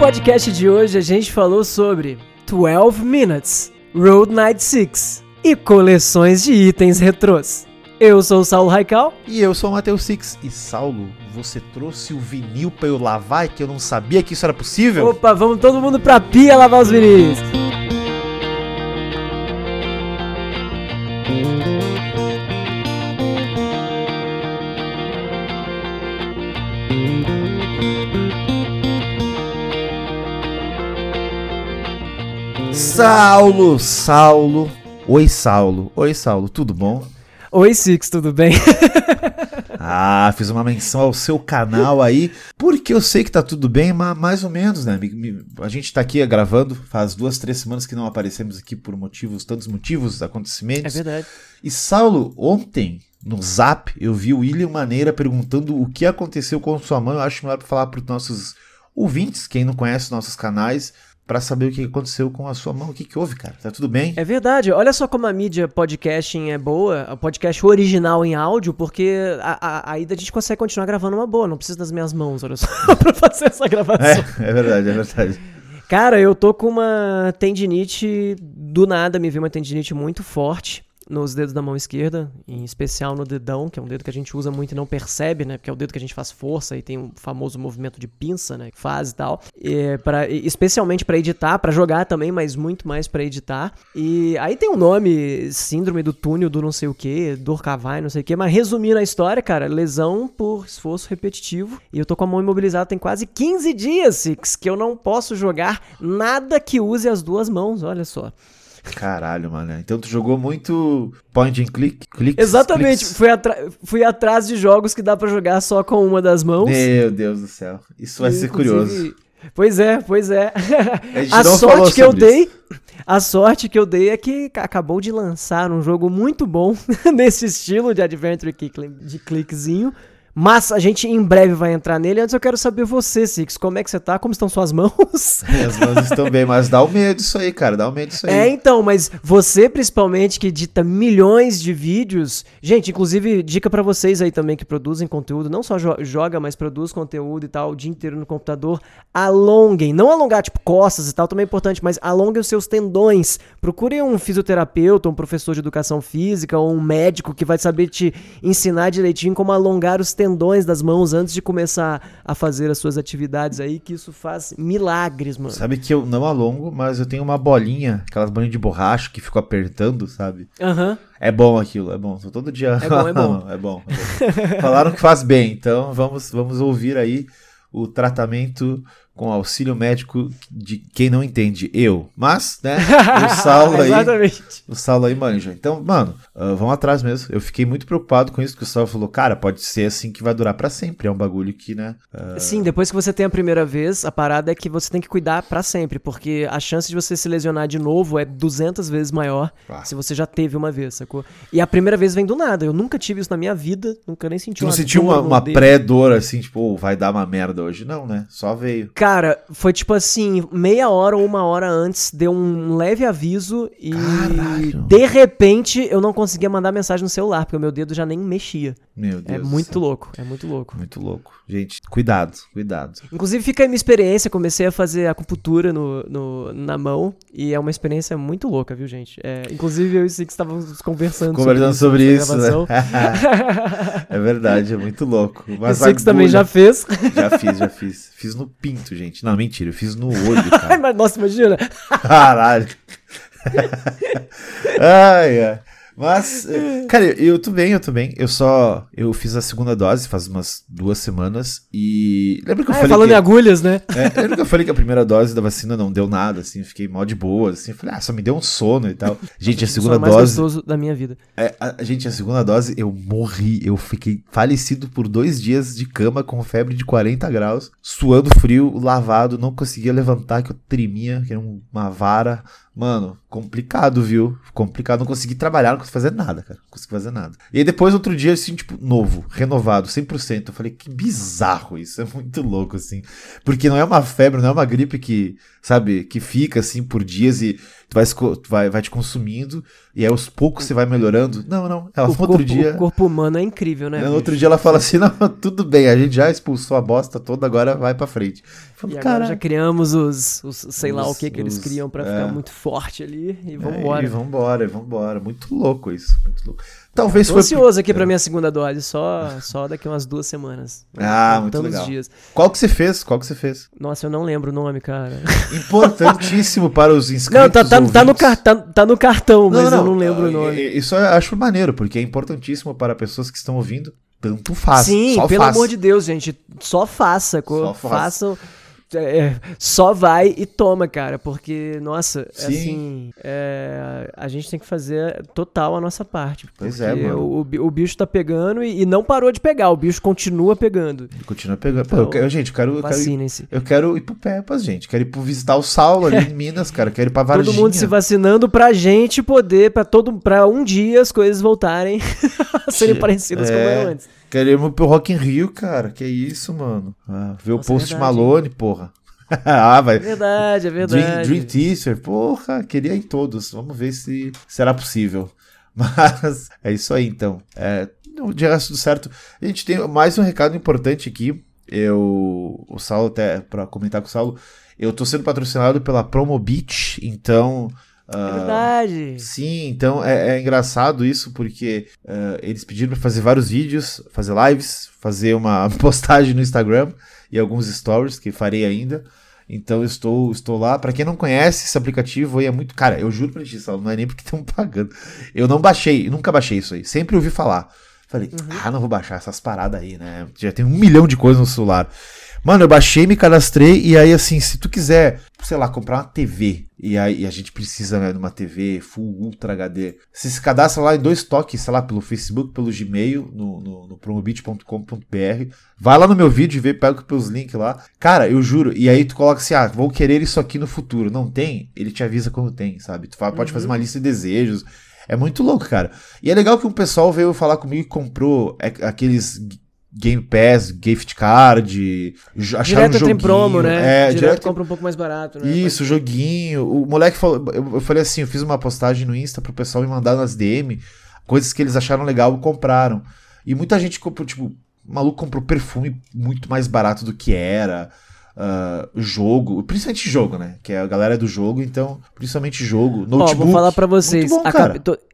podcast de hoje a gente falou sobre 12 Minutes, Road Night 6 e coleções de itens retrôs. Eu sou o Saulo Raical. E eu sou o Matheus Six. E Saulo, você trouxe o vinil pra eu lavar e que eu não sabia que isso era possível? Opa, vamos todo mundo pra pia lavar os vinis. Saulo, Saulo. Oi, Saulo. Oi, Saulo, tudo bom? Oi, Six, tudo bem? ah, fiz uma menção ao seu canal aí, porque eu sei que tá tudo bem, mas mais ou menos, né? A gente tá aqui gravando, faz duas, três semanas que não aparecemos aqui por motivos, tantos motivos, acontecimentos. É verdade. E Saulo, ontem, no zap, eu vi o William Maneira perguntando o que aconteceu com sua mãe. Eu acho melhor falar para os nossos ouvintes, quem não conhece nossos canais, para saber o que aconteceu com a sua mão. O que, que houve, cara? Tá tudo bem? É verdade. Olha só como a mídia podcasting é boa, o podcast original em áudio, porque a, a, aí a gente consegue continuar gravando uma boa. Não precisa das minhas mãos, olha só, pra fazer essa gravação. É, é verdade, é verdade. Cara, eu tô com uma tendinite, do nada me veio uma tendinite muito forte nos dedos da mão esquerda, em especial no dedão, que é um dedo que a gente usa muito e não percebe, né? Porque é o dedo que a gente faz força e tem o um famoso movimento de pinça, né? Que faz e tal. E pra, especialmente para editar, para jogar também, mas muito mais para editar. E aí tem um nome, síndrome do túnel do não sei o que, dor cavai, não sei o que. Mas resumindo a história, cara, lesão por esforço repetitivo. E eu tô com a mão imobilizada tem quase 15 dias, Six, que eu não posso jogar nada que use as duas mãos, olha só. Caralho, mano. Então tu jogou muito point and click? Clicks, Exatamente. Fui, fui, atrás de jogos que dá para jogar só com uma das mãos. Meu Deus do céu. Isso vai ser curioso. Pois é, pois é. A, a sorte que eu dei. Isso. A sorte que eu dei é que acabou de lançar um jogo muito bom nesse estilo de adventure de cliquezinho mas a gente em breve vai entrar nele. Antes eu quero saber você, Six, como é que você tá? Como estão suas mãos? É, as mãos estão bem, mas dá o um medo isso aí, cara. Dá o um medo isso aí. É, então, mas você principalmente que edita milhões de vídeos. Gente, inclusive, dica para vocês aí também que produzem conteúdo, não só jo joga, mas produz conteúdo e tal o dia inteiro no computador. Alonguem, não alongar tipo costas e tal, também é importante, mas alonguem os seus tendões. Procurem um fisioterapeuta, um professor de educação física ou um médico que vai saber te ensinar direitinho como alongar os tendões das mãos antes de começar a fazer as suas atividades aí, que isso faz milagres, mano. Sabe que eu não alongo, mas eu tenho uma bolinha, aquelas bolinhas de borracha que ficou apertando, sabe? Aham. Uhum. É bom aquilo, é bom. Tô todo dia. É bom, é bom. é bom, é bom. Falaram que faz bem, então vamos, vamos ouvir aí o tratamento com auxílio médico de quem não entende, eu. Mas, né, o Saulo aí. Exatamente. O Saulo aí manja. Então, mano, uh, vamos atrás mesmo. Eu fiquei muito preocupado com isso, que o Saulo falou, cara, pode ser assim que vai durar para sempre. É um bagulho que, né. Uh... Sim, depois que você tem a primeira vez, a parada é que você tem que cuidar para sempre, porque a chance de você se lesionar de novo é 200 vezes maior ah. se você já teve uma vez, sacou? E a primeira vez vem do nada. Eu nunca tive isso na minha vida, nunca nem senti uma Não sentiu uma, uma pré-dor assim, tipo, oh, vai dar uma merda hoje? Não, né? Só veio. Cara, Cara, foi tipo assim, meia hora ou uma hora antes, deu um leve aviso e Caralho. de repente eu não conseguia mandar mensagem no celular, porque o meu dedo já nem mexia. Meu é Deus. É muito louco, é muito louco. Muito louco. Gente, cuidado, cuidado. Inclusive fica aí minha experiência, comecei a fazer acupuntura no, no, na mão e é uma experiência muito louca, viu, gente? É, inclusive eu e o Six estávamos conversando, conversando sobre isso. Sobre isso né? é verdade, é muito louco. Mas o Six também já fez? Já fiz, já fiz. Fiz no pinto, gente. Não, mentira, eu fiz no olho, cara. Mas, nossa, imagina. Caralho. ai, ai. Mas, eh, cara, eu tô bem, eu tô bem. Eu só. Eu fiz a segunda dose faz umas duas semanas e. Lembra que eu ah, falei. Falando que, em agulhas, né? É, lembra que eu falei que a primeira dose da vacina não deu nada, assim, fiquei mal de boa, assim. Falei, ah, só me deu um sono e tal. Gente, a segunda o mais dose. gostoso da minha vida. É, a, a, gente, a segunda dose, eu morri. Eu fiquei falecido por dois dias de cama com febre de 40 graus, suando frio, lavado, não conseguia levantar, que eu tremia, que era uma vara Mano, complicado, viu? Complicado. Não consegui trabalhar, não consegui fazer nada, cara. Não consegui fazer nada. E aí depois, outro dia, assim, tipo, novo, renovado, 100%. Eu falei, que bizarro isso. É muito louco, assim. Porque não é uma febre, não é uma gripe que, sabe, que fica, assim, por dias e tu vai, tu vai, vai te consumindo e aí aos poucos você vai melhorando. Não, não. Ela o corpo, outro dia. O corpo humano é incrível, né? No outro dia ela fala assim: não, tudo bem, a gente já expulsou a bosta toda, agora vai pra frente. Falo, e agora já criamos os, os sei os, lá o que que eles os, criam pra é. ficar muito forte ali e vambora. É, e vambora, vambora. Muito louco isso, muito louco. Talvez Tô foi. ansioso aqui pra minha segunda dose, só, só daqui umas duas semanas. Ah, muito legal. Dias. Qual que você fez? Qual que você fez? Nossa, eu não lembro o nome, cara. Importantíssimo para os inscritos. Não, tá, tá, tá, no, tá, tá no cartão, mas não, eu não lembro o nome. Isso eu acho maneiro, porque é importantíssimo para pessoas que estão ouvindo. Tanto faz. Sim, pelo faz. amor de Deus, gente. Só faça. Só façam. É, só vai e toma, cara, porque, nossa, assim, é, a gente tem que fazer total a nossa parte. Pois é, mano. O, o bicho tá pegando e, e, não parou de pegar, o bicho continua pegando. Continua pegando. Então, Pô, eu quero, gente, eu quero, eu quero, -se. eu quero ir pro Pepas, gente. Quero ir pro visitar o Saulo ali em Minas, cara. Quero ir pra Varginha. Todo mundo se vacinando pra gente poder, pra, todo, pra um dia as coisas voltarem a serem parecidas é. como eram antes. Queremos pro Rock in Rio, cara. Que isso, mano. Ah, ver Nossa, o Post é Malone, porra. ah, vai. É verdade, é verdade. Dream, Dream Teaser, porra, queria ir todos. Vamos ver se será possível. Mas é isso aí, então. É, de resto, tudo certo. A gente tem mais um recado importante aqui. Eu, o Saulo, até para comentar com o Saulo, eu tô sendo patrocinado pela Promo Beach, então. É verdade. Sim, então é, é, engraçado isso porque uh, eles pediram para fazer vários vídeos, fazer lives, fazer uma postagem no Instagram e alguns stories que farei ainda. Então estou, estou lá. Para quem não conhece esse aplicativo aí é muito. Cara, eu juro pra ti, não é nem porque estão pagando. Eu não baixei, nunca baixei isso aí. Sempre ouvi falar. Falei, uhum. ah, não vou baixar essas paradas aí, né? Já tem um milhão de coisas no celular. Mano, eu baixei, me cadastrei e aí assim, se tu quiser, sei lá, comprar uma TV e aí a gente precisa né, de uma TV Full Ultra HD, você se cadastra lá em dois toques, sei lá, pelo Facebook, pelo Gmail, no, no, no promobit.com.br, vai lá no meu vídeo e vê, pega os links lá. Cara, eu juro, e aí tu coloca assim, ah, vou querer isso aqui no futuro. Não tem? Ele te avisa quando tem, sabe? Tu fala, pode uhum. fazer uma lista de desejos. É muito louco, cara. E é legal que um pessoal veio falar comigo e comprou aqueles Game Pass, gift card, acharam direto um joguinho. tem promo, né? É, direto, direto compra um pouco mais barato, né? Isso, joguinho. O moleque falou, eu falei assim, eu fiz uma postagem no Insta pro pessoal me mandar nas DM, coisas que eles acharam legal e compraram. E muita gente comprou, tipo, o maluco comprou perfume muito mais barato do que era. Uh, jogo, principalmente jogo, né? Que é a galera do jogo, então, principalmente jogo, notebook. Ó, vou falar pra vocês. Bom.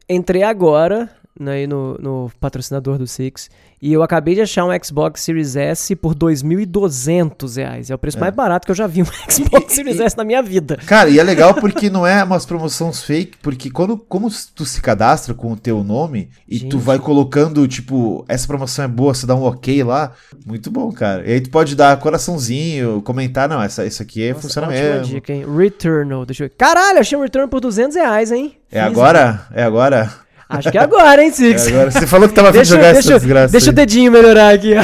Entrei agora né, no, no patrocinador do Six. E eu acabei de achar um Xbox Series S por 2.200 reais. É o preço é. mais barato que eu já vi um Xbox Series S na minha vida. Cara, e é legal porque não é umas promoções fake, porque quando como tu se cadastra com o teu nome e Gente. tu vai colocando, tipo, essa promoção é boa, você dá um ok lá, muito bom, cara. E aí tu pode dar coraçãozinho, comentar, não, essa, isso aqui Nossa, funciona mesmo. dica, hein? Returnal, deixa eu ver. Caralho, achei um Return por 200 reais, hein? É agora? É agora? Acho que é agora, hein, Six? É agora. Você falou que tava afim de jogar deixa, essa desgraça. Deixa aí. o dedinho melhorar aqui.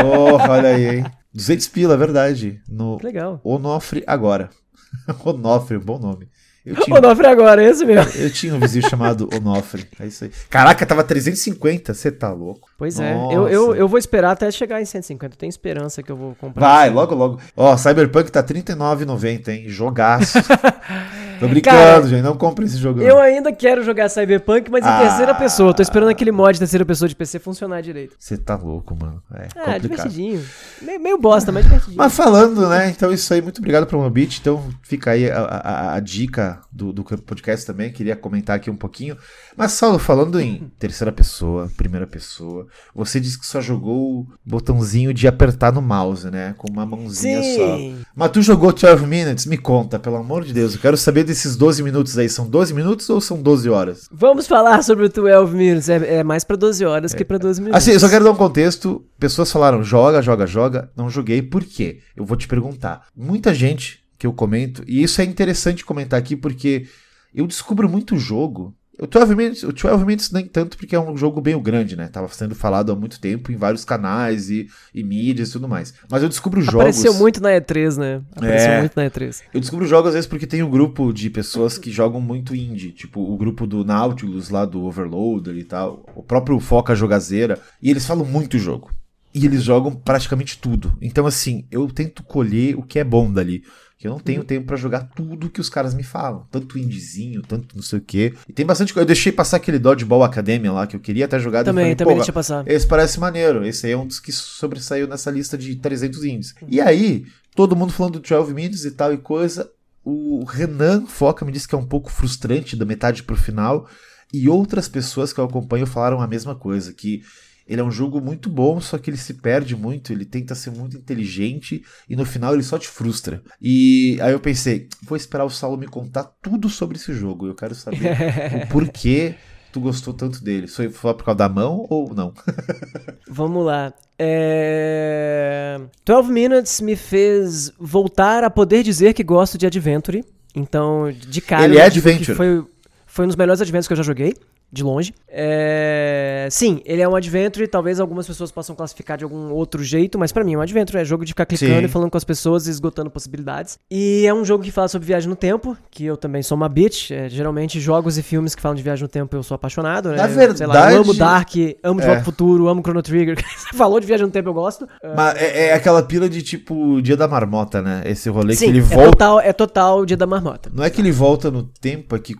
Porra, olha aí, hein? 200 pila, é verdade. No Legal. Onofre agora. Onofre, bom nome. Eu tinha, Onofre agora, é esse mesmo. Eu tinha um vizinho chamado Onofre. É isso aí. Caraca, tava 350. Você tá louco. Pois é. Eu, eu, eu vou esperar até chegar em 150. Tenho esperança que eu vou comprar. Vai, assim. logo, logo. Ó, Cyberpunk tá 39,90, hein? Jogaço. Tô brincando, Cara, gente. Não compre esse jogo. Eu ainda quero jogar Cyberpunk, mas em ah, terceira pessoa. Tô esperando aquele mod de terceira pessoa de PC funcionar direito. Você tá louco, mano. É ah, complicado. divertidinho. Meio, meio bosta, mas divertidinho. Mas falando, né? Então isso aí. Muito obrigado pro Mobit. Então fica aí a, a, a dica do, do podcast também. Queria comentar aqui um pouquinho. Mas, Saulo, falando em terceira pessoa, primeira pessoa, você disse que só jogou o botãozinho de apertar no mouse, né? Com uma mãozinha Sim. só. Mas tu jogou 12 Minutes? Me conta, pelo amor de Deus. Eu quero saber desses 12 minutos aí. São 12 minutos ou são 12 horas? Vamos falar sobre o 12 Minutes. É, é mais pra 12 horas é. que pra 12 minutos. Assim, eu só quero dar um contexto. Pessoas falaram, joga, joga, joga. Não joguei. Por quê? Eu vou te perguntar. Muita gente que eu comento, e isso é interessante comentar aqui porque eu descubro muito jogo O 12 Minutes, o 12 Minutes nem tanto porque é um jogo bem grande, né? Tava sendo falado há muito tempo em vários canais e, e mídias e tudo mais. Mas eu descubro jogos. Apareceu muito na E3, né? Apareceu é, muito na E3. Eu descubro jogos às vezes porque tem um grupo de pessoas que jogam muito indie, tipo o grupo do Nautilus lá do Overloader e tal, o próprio Foca Jogazeira, e eles falam muito jogo. E eles jogam praticamente tudo. Então, assim, eu tento colher o que é bom dali. Que eu não tenho uhum. tempo para jogar tudo que os caras me falam. Tanto indizinho, tanto não sei o quê. E tem bastante coisa. Eu deixei passar aquele Dodgeball Academia lá, que eu queria até jogar. Também, falei, também deixa passar. Esse parece maneiro. Esse aí é um dos que sobressaiu nessa lista de 300 indies. E aí, todo mundo falando do 12 Minutes e tal e coisa. O Renan Foca me disse que é um pouco frustrante da metade pro final. E outras pessoas que eu acompanho falaram a mesma coisa, que ele é um jogo muito bom, só que ele se perde muito, ele tenta ser muito inteligente e no final ele só te frustra. E aí eu pensei, vou esperar o Saulo me contar tudo sobre esse jogo. Eu quero saber o porquê tu gostou tanto dele. Foi só por causa da mão ou não? Vamos lá. É... 12 Minutes me fez voltar a poder dizer que gosto de Adventure. Então, de cara. Ele é Adventure. Foi, foi um dos melhores Adventures que eu já joguei de longe. É... Sim, ele é um adventure, talvez algumas pessoas possam classificar de algum outro jeito, mas para mim é um adventure, é jogo de ficar clicando Sim. e falando com as pessoas e esgotando possibilidades. E é um jogo que fala sobre viagem no tempo, que eu também sou uma bitch, é, geralmente jogos e filmes que falam de viagem no tempo eu sou apaixonado, né? Na verdade... Sei lá, eu amo Dark, amo De Volta é. Futuro, amo Chrono Trigger, falou de viagem no tempo eu gosto. Mas é, é, aquela pila de tipo Dia da Marmota, né? Esse rolê Sim, que ele é volta... Total, é total Dia da Marmota. Não é que ele volta no tempo, é que...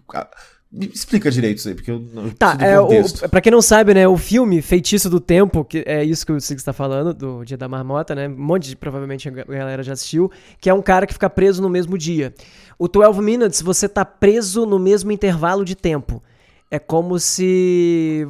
Me explica direito isso aí, porque eu não Tá, é, o, pra quem não sabe, né, o filme Feitiço do Tempo, que é isso que o Sig está falando, do Dia da Marmota, né? Um monte de, provavelmente, a galera já assistiu, que é um cara que fica preso no mesmo dia. O 12 Minutes, você tá preso no mesmo intervalo de tempo. É como se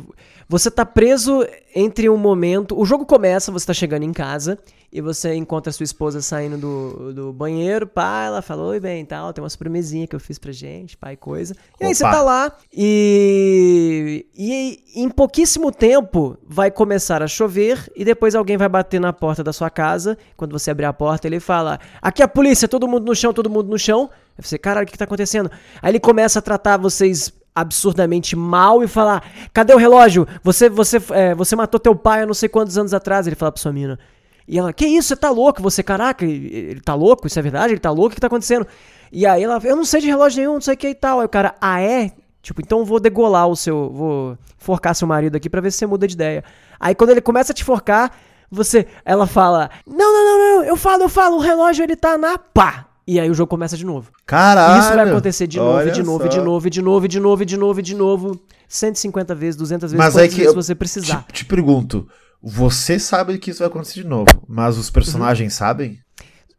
você tá preso entre um momento. O jogo começa, você tá chegando em casa e você encontra a sua esposa saindo do, do banheiro, pá, ela falou, oi bem, tal, tem uma sobremesinha que eu fiz pra gente, pai, coisa. E Opa. aí você tá lá e, e em pouquíssimo tempo vai começar a chover e depois alguém vai bater na porta da sua casa. Quando você abrir a porta, ele fala, aqui é a polícia, todo mundo no chão, todo mundo no chão. Aí você, caralho, o que, que tá acontecendo? Aí ele começa a tratar vocês absurdamente mal e falar: cadê o relógio? Você você é, você matou teu pai há não sei quantos anos atrás. Ele fala pra sua mina. E ela, que isso, você tá louco? Você, caraca, ele tá louco? Isso é verdade? Ele tá louco? O que tá acontecendo? E aí ela, eu não sei de relógio nenhum, não sei o que e tal. Aí o cara, ah é? Tipo, então vou degolar o seu, vou forcar seu marido aqui para ver se você muda de ideia. Aí quando ele começa a te forcar, você, ela fala, não, não, não, não, eu falo, eu falo, o relógio ele tá na pá. E aí o jogo começa de novo. Caralho! E isso vai acontecer de novo, de novo, de novo, de novo, de novo, de novo, de novo, 150 vezes, 200 vezes, Mas é que vezes você precisar. Te, te pergunto, você sabe que isso vai acontecer de novo, mas os personagens uhum. sabem?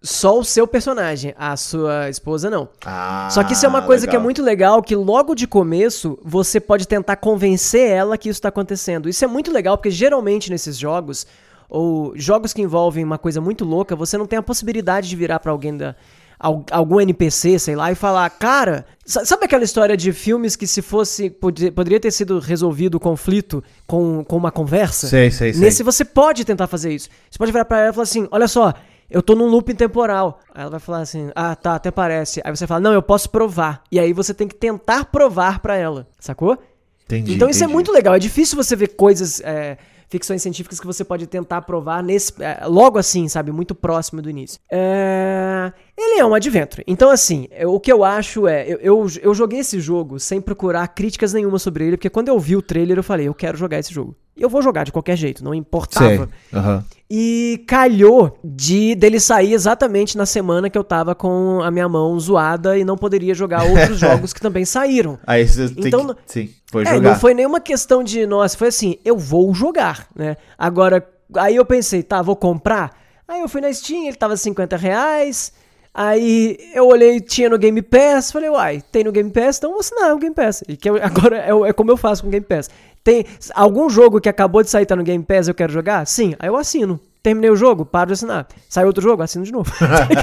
Só o seu personagem, a sua esposa não. Ah, Só que isso é uma coisa legal. que é muito legal, que logo de começo você pode tentar convencer ela que isso está acontecendo. Isso é muito legal, porque geralmente nesses jogos, ou jogos que envolvem uma coisa muito louca, você não tem a possibilidade de virar para alguém da, algum NPC, sei lá, e falar, cara, sabe aquela história de filmes que se fosse, poderia ter sido resolvido o conflito com, com uma conversa? Sei, sei, sei. Nesse você pode tentar fazer isso. Você pode virar pra ela e falar assim, olha só, eu tô num looping temporal. Aí ela vai falar assim, ah, tá, até parece. Aí você fala, não, eu posso provar. E aí você tem que tentar provar pra ela, sacou? Entendi, então isso entendi. é muito legal. É difícil você ver coisas... É, ficções científicas que você pode tentar provar nesse, é, logo assim, sabe? Muito próximo do início. É, ele é um adventure. Então, assim, o que eu acho é. Eu, eu, eu, joguei esse jogo sem procurar críticas nenhuma sobre ele, porque quando eu vi o trailer, eu falei, eu quero jogar esse jogo. E eu vou jogar de qualquer jeito, não importava. Uhum. E calhou de dele sair exatamente na semana que eu tava com a minha mão zoada e não poderia jogar outros jogos que também saíram. Aí você então, tem que, sim, foi é, jogar. Não foi nenhuma questão de, nossa, foi assim, eu vou jogar, né? Agora, aí eu pensei, tá, vou comprar. Aí eu fui na Steam, ele tava 50 reais. Aí eu olhei, tinha no Game Pass, falei, uai, tem no Game Pass, então vou assinar o Game Pass. E que eu, agora é, é, como eu faço com o Game Pass. Tem algum jogo que acabou de sair, tá no Game Pass, eu quero jogar? Sim, aí eu assino. Terminei o jogo, paro de assinar. Sai outro jogo, assino de novo.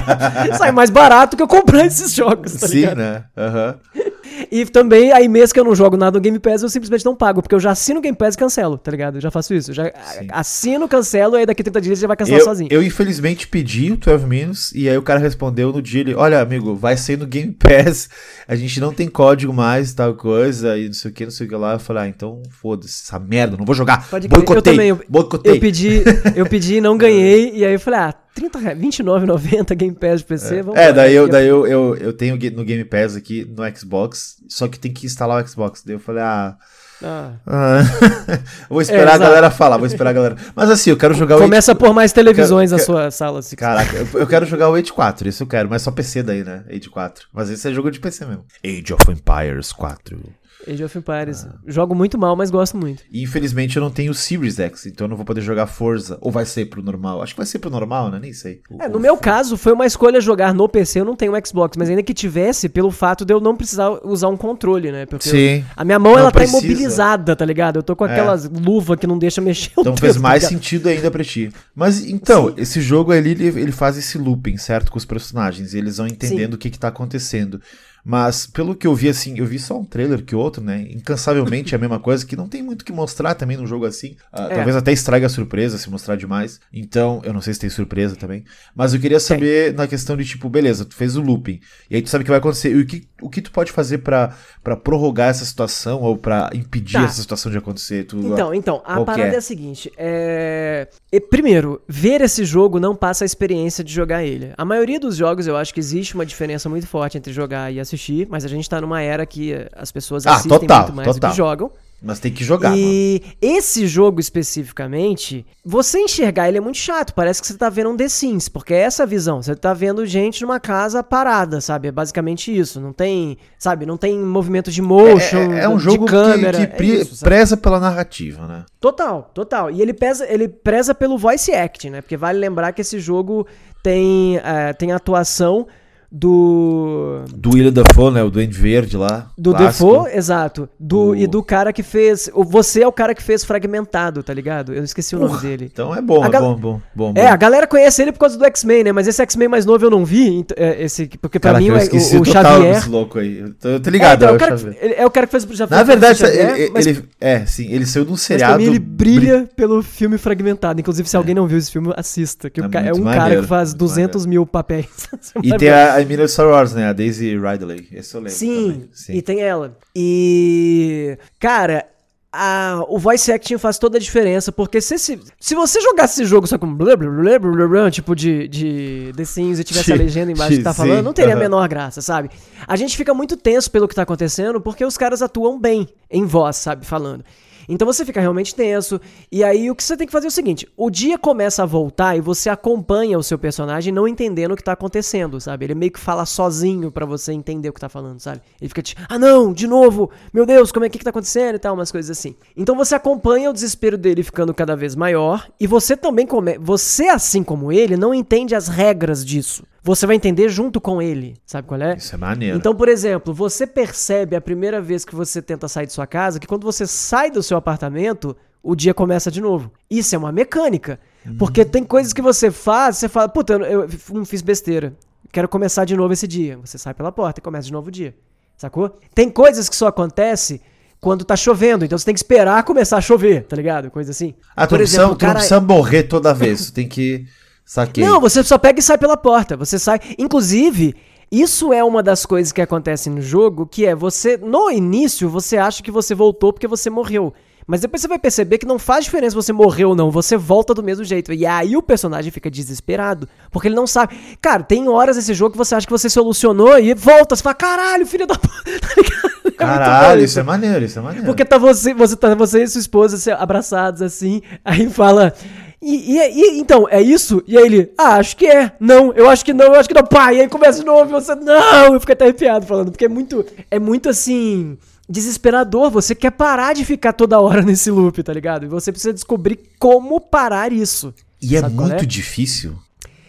Sai mais barato que eu comprar esses jogos, tá Sim, ligado? né? Uhum. E também, aí mês que eu não jogo nada no Game Pass, eu simplesmente não pago, porque eu já assino o Game Pass e cancelo, tá ligado? Eu já faço isso. Eu já Sim. assino, cancelo, e aí daqui 30 dias já vai cancelar Eu, sozinho. eu, infelizmente, pedi o 12 Minutes e aí o cara respondeu no dia, ele, olha, amigo, vai ser no Game Pass, a gente não tem código mais, tal coisa, e não sei o que, não sei o que lá. Eu falei, ah, então foda-se, essa merda, não vou jogar. Pode. Boicotei, eu também, eu, boicotei. eu pedi, eu pedi não ganhei, e aí eu falei, ah, 30 reais, 29,90 Game Pass de PC, vamos É, lá. daí, eu, daí eu, eu, eu tenho no Game Pass aqui no Xbox, só que tem que instalar o Xbox. Daí eu falei, ah. Ah. ah, vou esperar É, a galera falar, vou esperar a galera. Mas assim, eu quero jogar o Começa a pôr mais televisões quero- na sua sala. Se Caraca, eu, eu quero jogar o Age 4, isso eu quero, mas só PC daí, né? Age 4. Mas esse é jogo de PC mesmo. Age of Empires 4. Age of Empires. Ah. Jogo muito mal, mas gosto muito. E infelizmente eu não tenho o Series X, então eu não vou poder jogar Forza. Ou vai ser pro normal? Acho que vai ser pro normal, né? Nem sei. O- É, no o- meu caso, foi uma escolha jogar no PC. Eu não tenho um Xbox, mas ainda que tivesse, pelo fato de eu não precisar usar um controle, né? Porque eu- Sim. a minha mão, Não ela tá precisa. imobilizada, tá ligado? Eu tô com É. aquelas luvas que não deixa mexer o Então fez tá mais ligado? sentido ainda pra ti. Mas então, esse jogo ali, ele, ele faz esse looping, certo? Com os personagens. E eles vão entendendo o que, que tá acontecendo. Mas, pelo que eu vi, assim, eu vi só um trailer que outro, né? Incansavelmente é a mesma coisa, que não tem muito o que mostrar também num jogo assim. Ah, É. Talvez até estrague a surpresa se mostrar demais. Então, eu não sei se tem surpresa também. Mas eu queria saber na questão de, tipo, beleza, tu fez o looping. E aí tu sabe o que vai acontecer. E o que, o que tu pode fazer pra pra prorrogar essa situação ou pra impedir Tá. essa situação de acontecer? Tu, Então, então, a parada é? é? a seguinte, é... primeiro, ver esse jogo não passa a experiência de jogar ele. A maioria dos jogos eu acho que existe uma diferença muito forte entre jogar e assistir, mas a gente tá numa era que as pessoas Ah, assistem total, muito mais do total. que jogam. Mas tem que jogar, mano. e esse jogo especificamente, você enxergar ele é muito chato. Parece que você tá vendo um The Sims, porque é essa a visão. Você tá vendo gente numa casa parada, sabe? É basicamente isso. Não tem, sabe? Não tem movimento de motion, É, é um de jogo que- câmera. que, é pre- isso, sabe? preza pela narrativa, né? Total, total. E ele, pesa, ele preza pelo voice acting, né? Porque vale lembrar que esse jogo tem, eh, tem atuação do. Do William Dafoe, né? O Duende Verde lá. Do clássico. Defoe, exato. Do, O- E do cara que fez. o- Você é o cara que fez Fragmentado, tá ligado? Eu esqueci o nome dele. Então é bom, é gal- bom, bom, bom, É, bom. a galera conhece ele por causa do X-Men, né? Mas esse X-Men mais novo eu não vi. é, esse, porque pra Caraca, mim eu o, o, o Xavier. desse louco aí. Eu tô, eu tô É, ligado, então, é, o o cara, Xavier. ele- é o cara que fez já fez Na o verdade, Xavier, ele, mas, ele- é, sim, ele saiu de um mas seriado. pra mim ele bri- brilha pelo filme Fragmentado. Inclusive, se alguém não viu esse filme, assista. Que É o ca- é, um cara maneiro, que faz muito 200 mil papéis. E tem a, a de Star Wars, né? A Daisy Ridley. Esse eu lembro. Sim, também. e tem ela. E. Cara. a- o voice acting faz toda a diferença, porque se, se, se você jogasse esse jogo só com blá blá blá blá blá, blá, tipo de, de The Sims e tivesse a Sim, legenda embaixo que tá sim, falando, não teria a menor graça, sabe? A gente fica muito tenso pelo que tá acontecendo, porque os caras atuam bem em voz, sabe, falando. Então você fica realmente tenso. E aí o que você tem que fazer é o seguinte: o dia começa a voltar e você acompanha o seu personagem não entendendo o que tá acontecendo, sabe? Ele meio que fala sozinho pra você entender o que tá falando, sabe? Ele fica tipo, ah não, de novo, meu Deus, como é que, que tá acontecendo e tal, umas coisas assim. Então você acompanha o desespero dele ficando cada vez maior e você também come... você assim como ele não entende as regras disso. Você vai entender junto com ele, sabe qual é? Isso é maneiro. Então, por exemplo, você percebe a primeira vez que você tenta sair de sua casa que quando você sai do seu apartamento, o dia começa de novo. Isso é uma mecânica. Porque tem coisas que você faz, você fala, puta, eu, não fiz besteira. Quero começar de novo esse dia. Você sai pela porta e começa de novo o dia. Sacou? Tem coisas que só acontece quando tá chovendo, então você tem que esperar começar a chover, tá ligado? Coisa assim. ah, tu, não o tu não precisa morrer toda vez. Tu tem que. Saquei. Não, você só pega e sai pela porta. Você sai. Inclusive, isso é uma das coisas que acontece no jogo, que é você. No início, você acha que você voltou porque você morreu. Mas depois você vai perceber que não faz diferença você morrer ou não, você volta do mesmo jeito. E aí o personagem fica desesperado, porque ele não sabe. Cara, tem horas nesse jogo que você acha que você solucionou e volta, você fala, caralho, filho da puta. Tá? É Caralho, isso é maneiro, isso é maneiro. porque tá você, você, tá você e sua esposa abraçados assim, aí fala. E, e- e- então, é isso? E aí ele, ah, acho que é. Não, eu acho que não, eu acho que não. Pai, e aí começa de novo e você, não! Eu fico até arrepiado falando, porque é muito, é muito assim, desesperador. Você quer parar de ficar toda hora nesse loop, tá ligado? E você precisa descobrir como parar isso. E é Sabe muito é? difícil.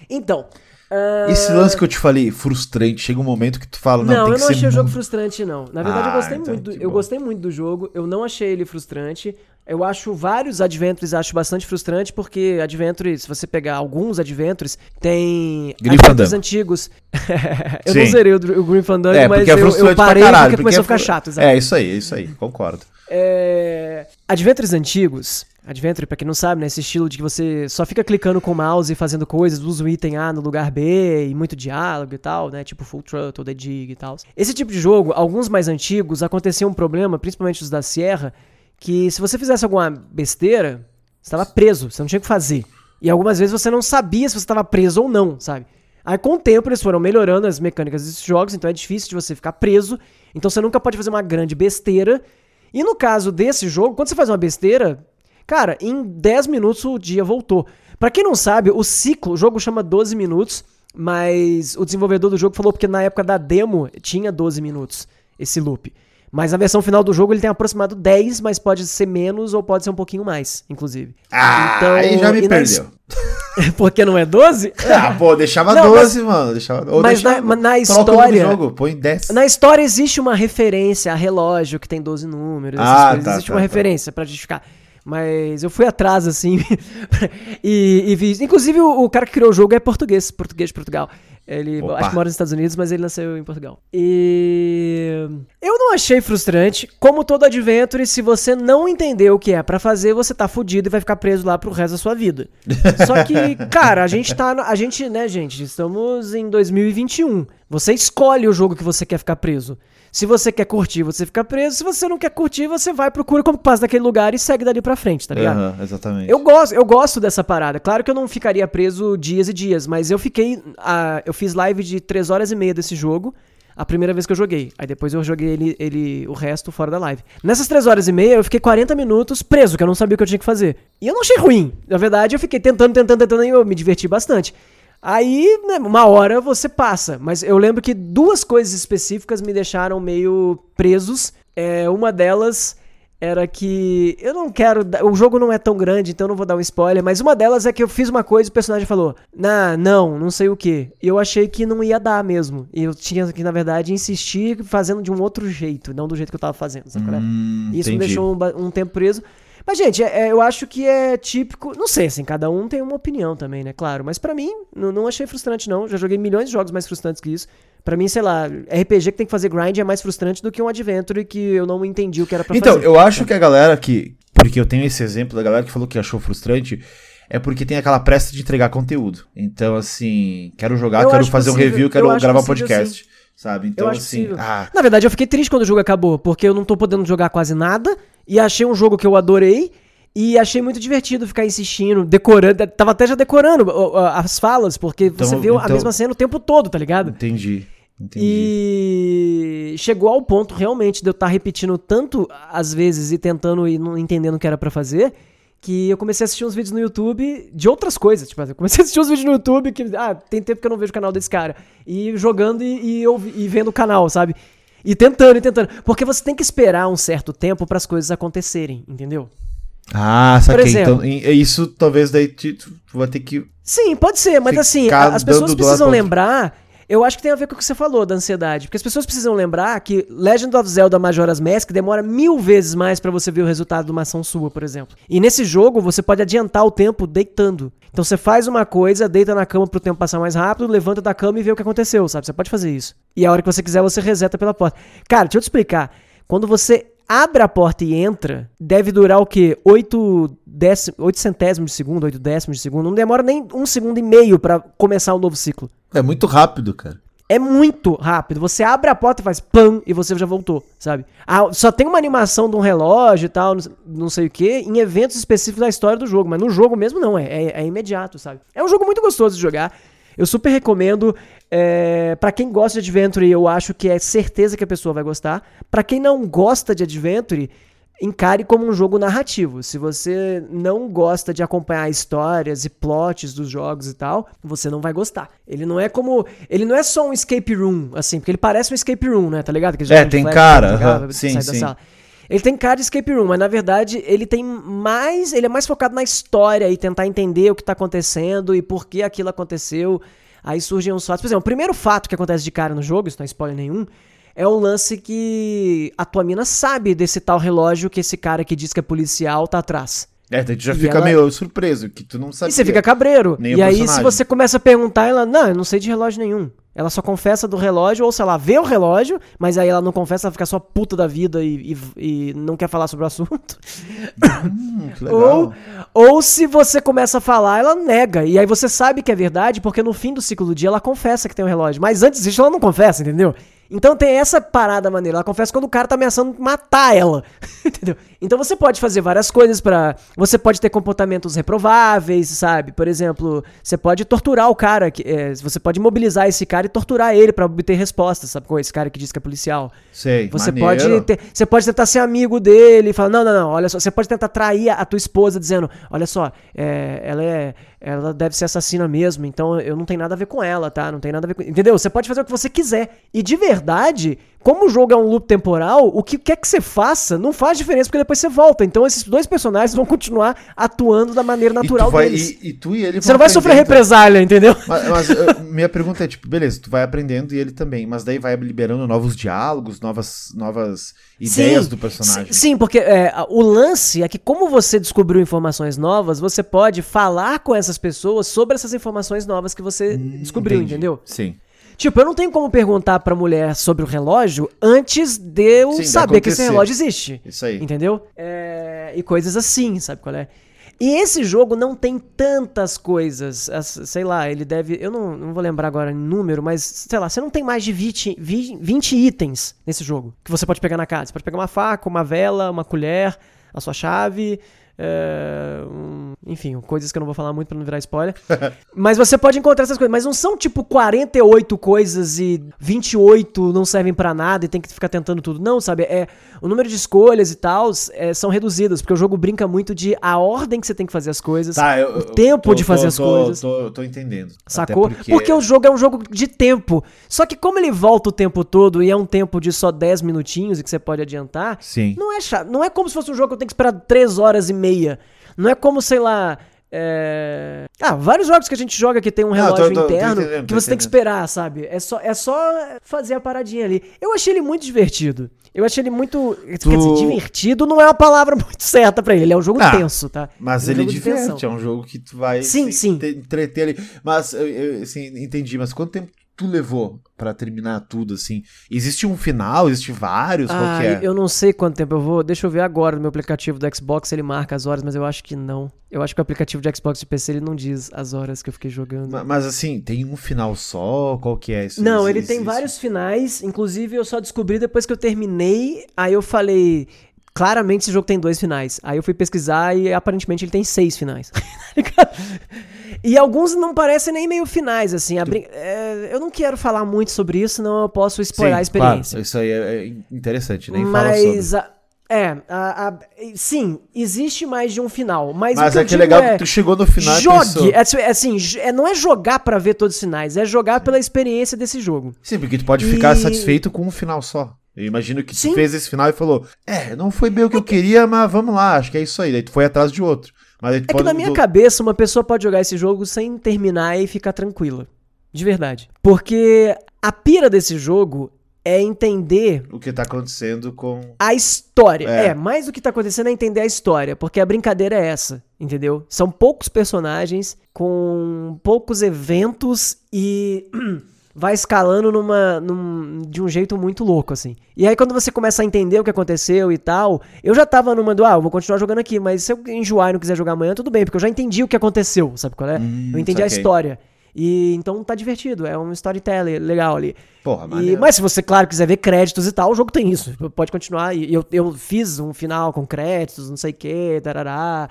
Então. ah, Esse lance que eu te falei, frustrante, chega um momento que tu fala, não, Não, tem eu não achei o jogo muito- frustrante, não. Na verdade, eu Ah, gostei então, muito. do- eu bom. gostei muito do jogo. Eu não achei ele frustrante. Eu acho vários adventures acho bastante frustrante, porque adventure, se você pegar alguns adventures, tem adventures antigos. eu Sim. não zerei o, o Grim Fandango, É, mas é eu, eu parei caralho. porque porque começou é a ficar chato. exato. É, isso aí, isso aí, concordo. É... Adventures antigos, Adventure, pra quem não sabe, né, esse estilo de que você só fica clicando com o mouse e fazendo coisas, usa o item A no lugar B e muito diálogo e tal, né, tipo Full Throttle, The Dig e tal. Esse tipo de jogo, alguns mais antigos, acontecia um problema, principalmente os da Sierra, que se você fizesse alguma besteira, você estava preso, você não tinha o que fazer. E algumas vezes você não sabia se você estava preso ou não, sabe? Aí com o tempo eles foram melhorando as mecânicas desses jogos, então é difícil de você ficar preso, então você nunca pode fazer uma grande besteira. E no caso desse jogo, quando você faz uma besteira, cara, em 10 minutos o dia voltou. Pra quem não sabe, o ciclo, o jogo chama 12 minutos, mas o desenvolvedor do jogo falou porque na época da demo tinha 12 minutos esse loop. Mas na versão final do jogo ele tem aproximado 10, mas pode ser menos ou pode ser um pouquinho mais, inclusive. Ah, Então, aí já me perdeu. Porque não é 12? Ah, pô, deixava Não, 12, mano. Deixava, ou mas deixava- na- mas na história- jogo, põe 10. Na história existe uma referência a relógio que tem 12 números, Ah, tá, existe tá, uma tá. referência pra justificar. Mas eu fui atrás, assim, e, e vi. Inclusive, o, o cara que criou o jogo é português, português de Portugal. Ele Opa. acho que mora nos Estados Unidos, mas ele nasceu em Portugal. E eu não achei frustrante. Como todo adventure, se você não entender o que é pra fazer, você tá fudido e vai ficar preso lá pro resto da sua vida. Só que, cara, a gente tá. A gente, né, gente, estamos em 2021. Você escolhe o jogo que você quer ficar preso. Se você quer curtir, você fica preso. Se você não quer curtir, você vai, procura como passa daquele lugar e segue dali pra frente, tá ligado? Aham, exatamente. Eu gosto, eu gosto dessa parada. Claro que eu não ficaria preso dias e dias, mas eu fiquei. ah, eu fiz live de 3 horas e meia desse jogo. A primeira vez que eu joguei. Aí depois eu joguei ele, ele o resto fora da live. Nessas 3 horas e meia, eu fiquei 40 minutos preso, que eu não sabia o que eu tinha que fazer. E eu não achei ruim. Na verdade, eu fiquei tentando, tentando, tentando, e eu me diverti bastante. Aí, né, uma hora você passa. Mas eu lembro que duas coisas específicas me deixaram meio presos. É, uma delas era que. Eu não quero. O jogo não é tão grande, então eu não vou dar um spoiler. Mas uma delas é que eu fiz uma coisa e o personagem falou: Nah, não, não sei o que. E eu achei que não ia dar mesmo. E eu tinha que, na verdade, insistir fazendo de um outro jeito, não do jeito que eu tava fazendo. É? Hum, Isso me entendi. deixou um, um tempo preso. Mas, gente, é- é, eu acho que é típico. Não sei, assim, cada um tem uma opinião também, né? Claro. Mas pra mim, não, não achei frustrante, não. Já joguei milhões de jogos mais frustrantes que isso. Pra mim, sei lá, RPG que tem que fazer grind é mais frustrante do que um adventure que eu não entendi o que era pra Então, fazer. eu acho que a galera que. Porque eu tenho esse exemplo da galera que falou que achou frustrante. É porque tem aquela pressa de entregar conteúdo. Então, assim, quero jogar, Eu quero fazer um possível, review, eu quero gravar um podcast. Sabe? Então, assim. Ah, Na verdade, eu fiquei triste quando o jogo acabou, porque eu não tô podendo jogar quase nada. E achei um jogo que eu adorei. E achei muito divertido ficar insistindo, decorando. Tava até já decorando as falas, porque você viu a então- mesma cena o tempo todo, tá ligado? entendi. Entendi. E chegou ao ponto realmente de eu estar repetindo tanto às vezes e tentando e não entendendo o que era pra fazer, que eu comecei a assistir uns vídeos no YouTube de outras coisas. Tipo, eu comecei a assistir uns vídeos no YouTube que, ah, tem tempo que eu não vejo o canal desse cara. E jogando e, e, e vendo o canal, sabe? E tentando e tentando. Porque você tem que esperar um certo tempo para as coisas acontecerem, entendeu? Ah, saquei. exemplo- então, e isso talvez daí tu, tu vai ter que. Sim, pode ser, mas assim, as pessoas precisam lembrar. Eu acho que tem a ver com o que você falou da ansiedade. Porque as pessoas precisam lembrar que Legend of Zelda Majora's Mask demora mil vezes mais pra você ver o resultado de uma ação sua, por exemplo. E nesse jogo você pode adiantar o tempo deitando. Então você faz uma coisa, deita na cama pro tempo passar mais rápido, levanta da cama e vê o que aconteceu, sabe? Você pode fazer isso. E a hora que você quiser, você reseta pela porta. Cara, deixa eu te explicar. Quando você abre a porta e entra, deve durar o quê? 8, décimos, 8 centésimos de segundo, 8 décimos de segundo. Não demora nem um segundo e meio pra começar um novo ciclo. É muito rápido, cara. É muito rápido. Você abre a porta e faz pam e você já voltou, sabe? Ah, só tem uma animação de um relógio e tal, não- não sei o que, em eventos específicos da história do jogo. Mas no jogo mesmo não, é, é, é imediato, sabe? É um jogo muito gostoso de jogar. Eu super recomendo. É, para quem gosta de Adventure, eu acho que é certeza que a pessoa vai gostar. Pra quem não gosta de Adventure, encare como um jogo narrativo. Se você não gosta de acompanhar histórias e plots dos jogos e tal, você não vai gostar. Ele não é como, ele não é só um escape room, assim, porque ele parece um escape room, né? Tá ligado? É, tem flash cara, você jogava, aham, você sim, sim. sala. Ele tem cara de escape room, mas na verdade ele tem mais, ele é mais focado na história e tentar entender o que tá acontecendo e por que aquilo aconteceu. Aí surgem uns fatos. Por exemplo, o primeiro fato que acontece de cara no jogo, isso não é spoiler nenhum, é o lance que a tua mina sabe desse tal relógio que esse cara que diz que é policial tá atrás. É, daí tu já E fica ela- meio surpreso, que tu não sabia. E você fica cabreiro. Nem e aí, se você começa a perguntar, ela, não, eu não sei de relógio nenhum. Ela só confessa do relógio, ou se ela vê o relógio, mas aí ela não confessa, ela fica só puta da vida e, e- e não quer falar sobre o assunto. Hum. Ou, ou se você começa a falar, ela nega. E aí você sabe que é verdade, porque no fim do ciclo do dia ela confessa que tem um relógio. Mas antes disso ela não confessa, entendeu? Então tem essa parada maneira. Ela confessa quando o cara tá ameaçando matar ela. entendeu? Então você pode fazer várias coisas pra. Você pode ter comportamentos reprováveis, sabe? Por exemplo, você pode torturar o cara. que- é, você pode mobilizar esse cara e torturar ele pra obter respostas, sabe? Com esse cara que diz que é policial. Sei, Você maneiro. pode, ter- você pode tentar ser amigo dele e falar, não, não, não, olha só, você pode tentar trair a, a tua esposa dizendo, olha só, é, ela é, ela deve ser assassina mesmo, então eu não tenho nada a ver com ela, tá? Não tem nada a ver com, entendeu? Você pode fazer o que você quiser. E de verdade, como o jogo é um loop temporal, o que quer que você faça não faz diferença porque depois você volta. Então esses dois personagens vão continuar atuando da maneira E tu natural vai- deles. E, e tu e ele Você não vai sofrer represália, entendeu? Mas, mas, minha pergunta é, tipo, beleza, tu vai aprendendo e ele também, mas daí vai liberando novos diálogos, novas, novas ideias Sim, do personagem. Sim, porque é, o lance é que, como você descobriu informações novas, você pode falar com essas pessoas sobre essas informações novas que você descobriu, Entendi. entendeu? Sim. Tipo, eu não tenho como perguntar pra mulher sobre o relógio antes de eu Sim, saber que esse relógio existe. Isso aí. Entendeu? É, e coisas assim, sabe qual é? E esse jogo não tem tantas coisas. as- Sei lá, ele deve. Eu não, não vou lembrar agora em número, mas sei lá, você não tem mais de 20, 20, 20 itens nesse jogo que você pode pegar na casa. Você pode pegar uma faca, uma vela, uma colher, a sua chave. É, um- enfim, coisas que eu não vou falar muito pra não virar spoiler. mas você pode encontrar essas coisas. Mas não são tipo 48 coisas e 28 não servem pra nada e tem que ficar tentando tudo. Não, sabe? É, o número de escolhas e tal é, são reduzidas, porque o jogo brinca muito de a ordem que você tem que fazer as coisas, Tá, eu, o tempo tô- de fazer tô- as tô- coisas. Tô, tô entendendo. Sacou? Até Porque... o jogo é um jogo de tempo. Só que como ele volta o tempo todo e é um tempo de só 10 minutinhos e que você pode adiantar, Sim. não é chato. Não é como se fosse um jogo que eu tenho que esperar 3 horas e meia. Não é como, sei lá. é, Ah, vários jogos que a gente joga que tem um Não, tô- relógio tô- tô interno entendendo, que tô você tem que esperar, sabe? É só, é só fazer a paradinha ali. Eu achei ele muito divertido. Eu achei ele muito. Quer Tu- dizer, divertido não é uma palavra muito certa pra ele. É um jogo Ah, tenso, tá? Mas É um ele tensão. diverte, é um jogo que tu vai Sim, se sim. te- entreter ali. Mas, eu, eu, assim, entendi, mas quanto tempo tu levou pra terminar tudo, assim? Existe um final? Existe vários? Ai, é? eu não sei quanto tempo eu vou. Deixa eu ver agora no meu aplicativo do Xbox, ele marca as horas, mas eu acho que não. Eu acho que o aplicativo de Xbox de PC ele não diz as horas que eu fiquei jogando. Ma- Mas, assim, tem um final só? Qual que é isso? Não, Isso- ele isso- tem isso- vários finais. Inclusive, eu só descobri depois que eu terminei. Aí eu falei. Claramente esse jogo tem dois finais. Aí eu fui pesquisar e aparentemente ele tem seis finais. Tá e alguns não parecem nem meio finais, assim. a brin- é, eu não quero falar muito sobre isso, senão eu posso a Sim, claro, experiência. isso aí é é interessante, nem fala sobre. Mas. a- é, a- a- sim, existe mais de um final. Mas, Mas o é que é legal que tu chegou no final e pensou... Jogue! É, é assim, é, não é jogar pra ver todos os finais, é jogar pela experiência desse jogo. Sim, porque tu pode ficar E- satisfeito com um final só. Eu imagino que tu Sim. fez esse final e falou: É, não foi bem o que eu queria, mas vamos lá, acho que é isso aí. Daí tu foi atrás de outro. Mas tu É que pode na minha cabeça, uma pessoa pode jogar esse jogo sem terminar e ficar tranquila. De verdade. Porque a pira desse jogo é entender o que tá acontecendo com. a história. É. É. mais do que tá acontecendo é entender a história, porque a brincadeira é essa, entendeu? São poucos personagens com poucos eventos e vai escalando numa num- de um jeito muito louco assim. E aí quando você começa a entender o que aconteceu e tal, eu já tava numa do ah, eu vou continuar jogando aqui, mas se eu enjoar e não quiser jogar amanhã, tudo bem, porque eu já entendi o que aconteceu, sabe qual é? Hum, eu entendi a história. E então tá divertido, é um storytelling legal ali. Porra, E- mas se você, claro, quiser ver créditos e tal, o jogo tem isso. Pode continuar. E eu, eu fiz um final com créditos, não sei o que, tarará,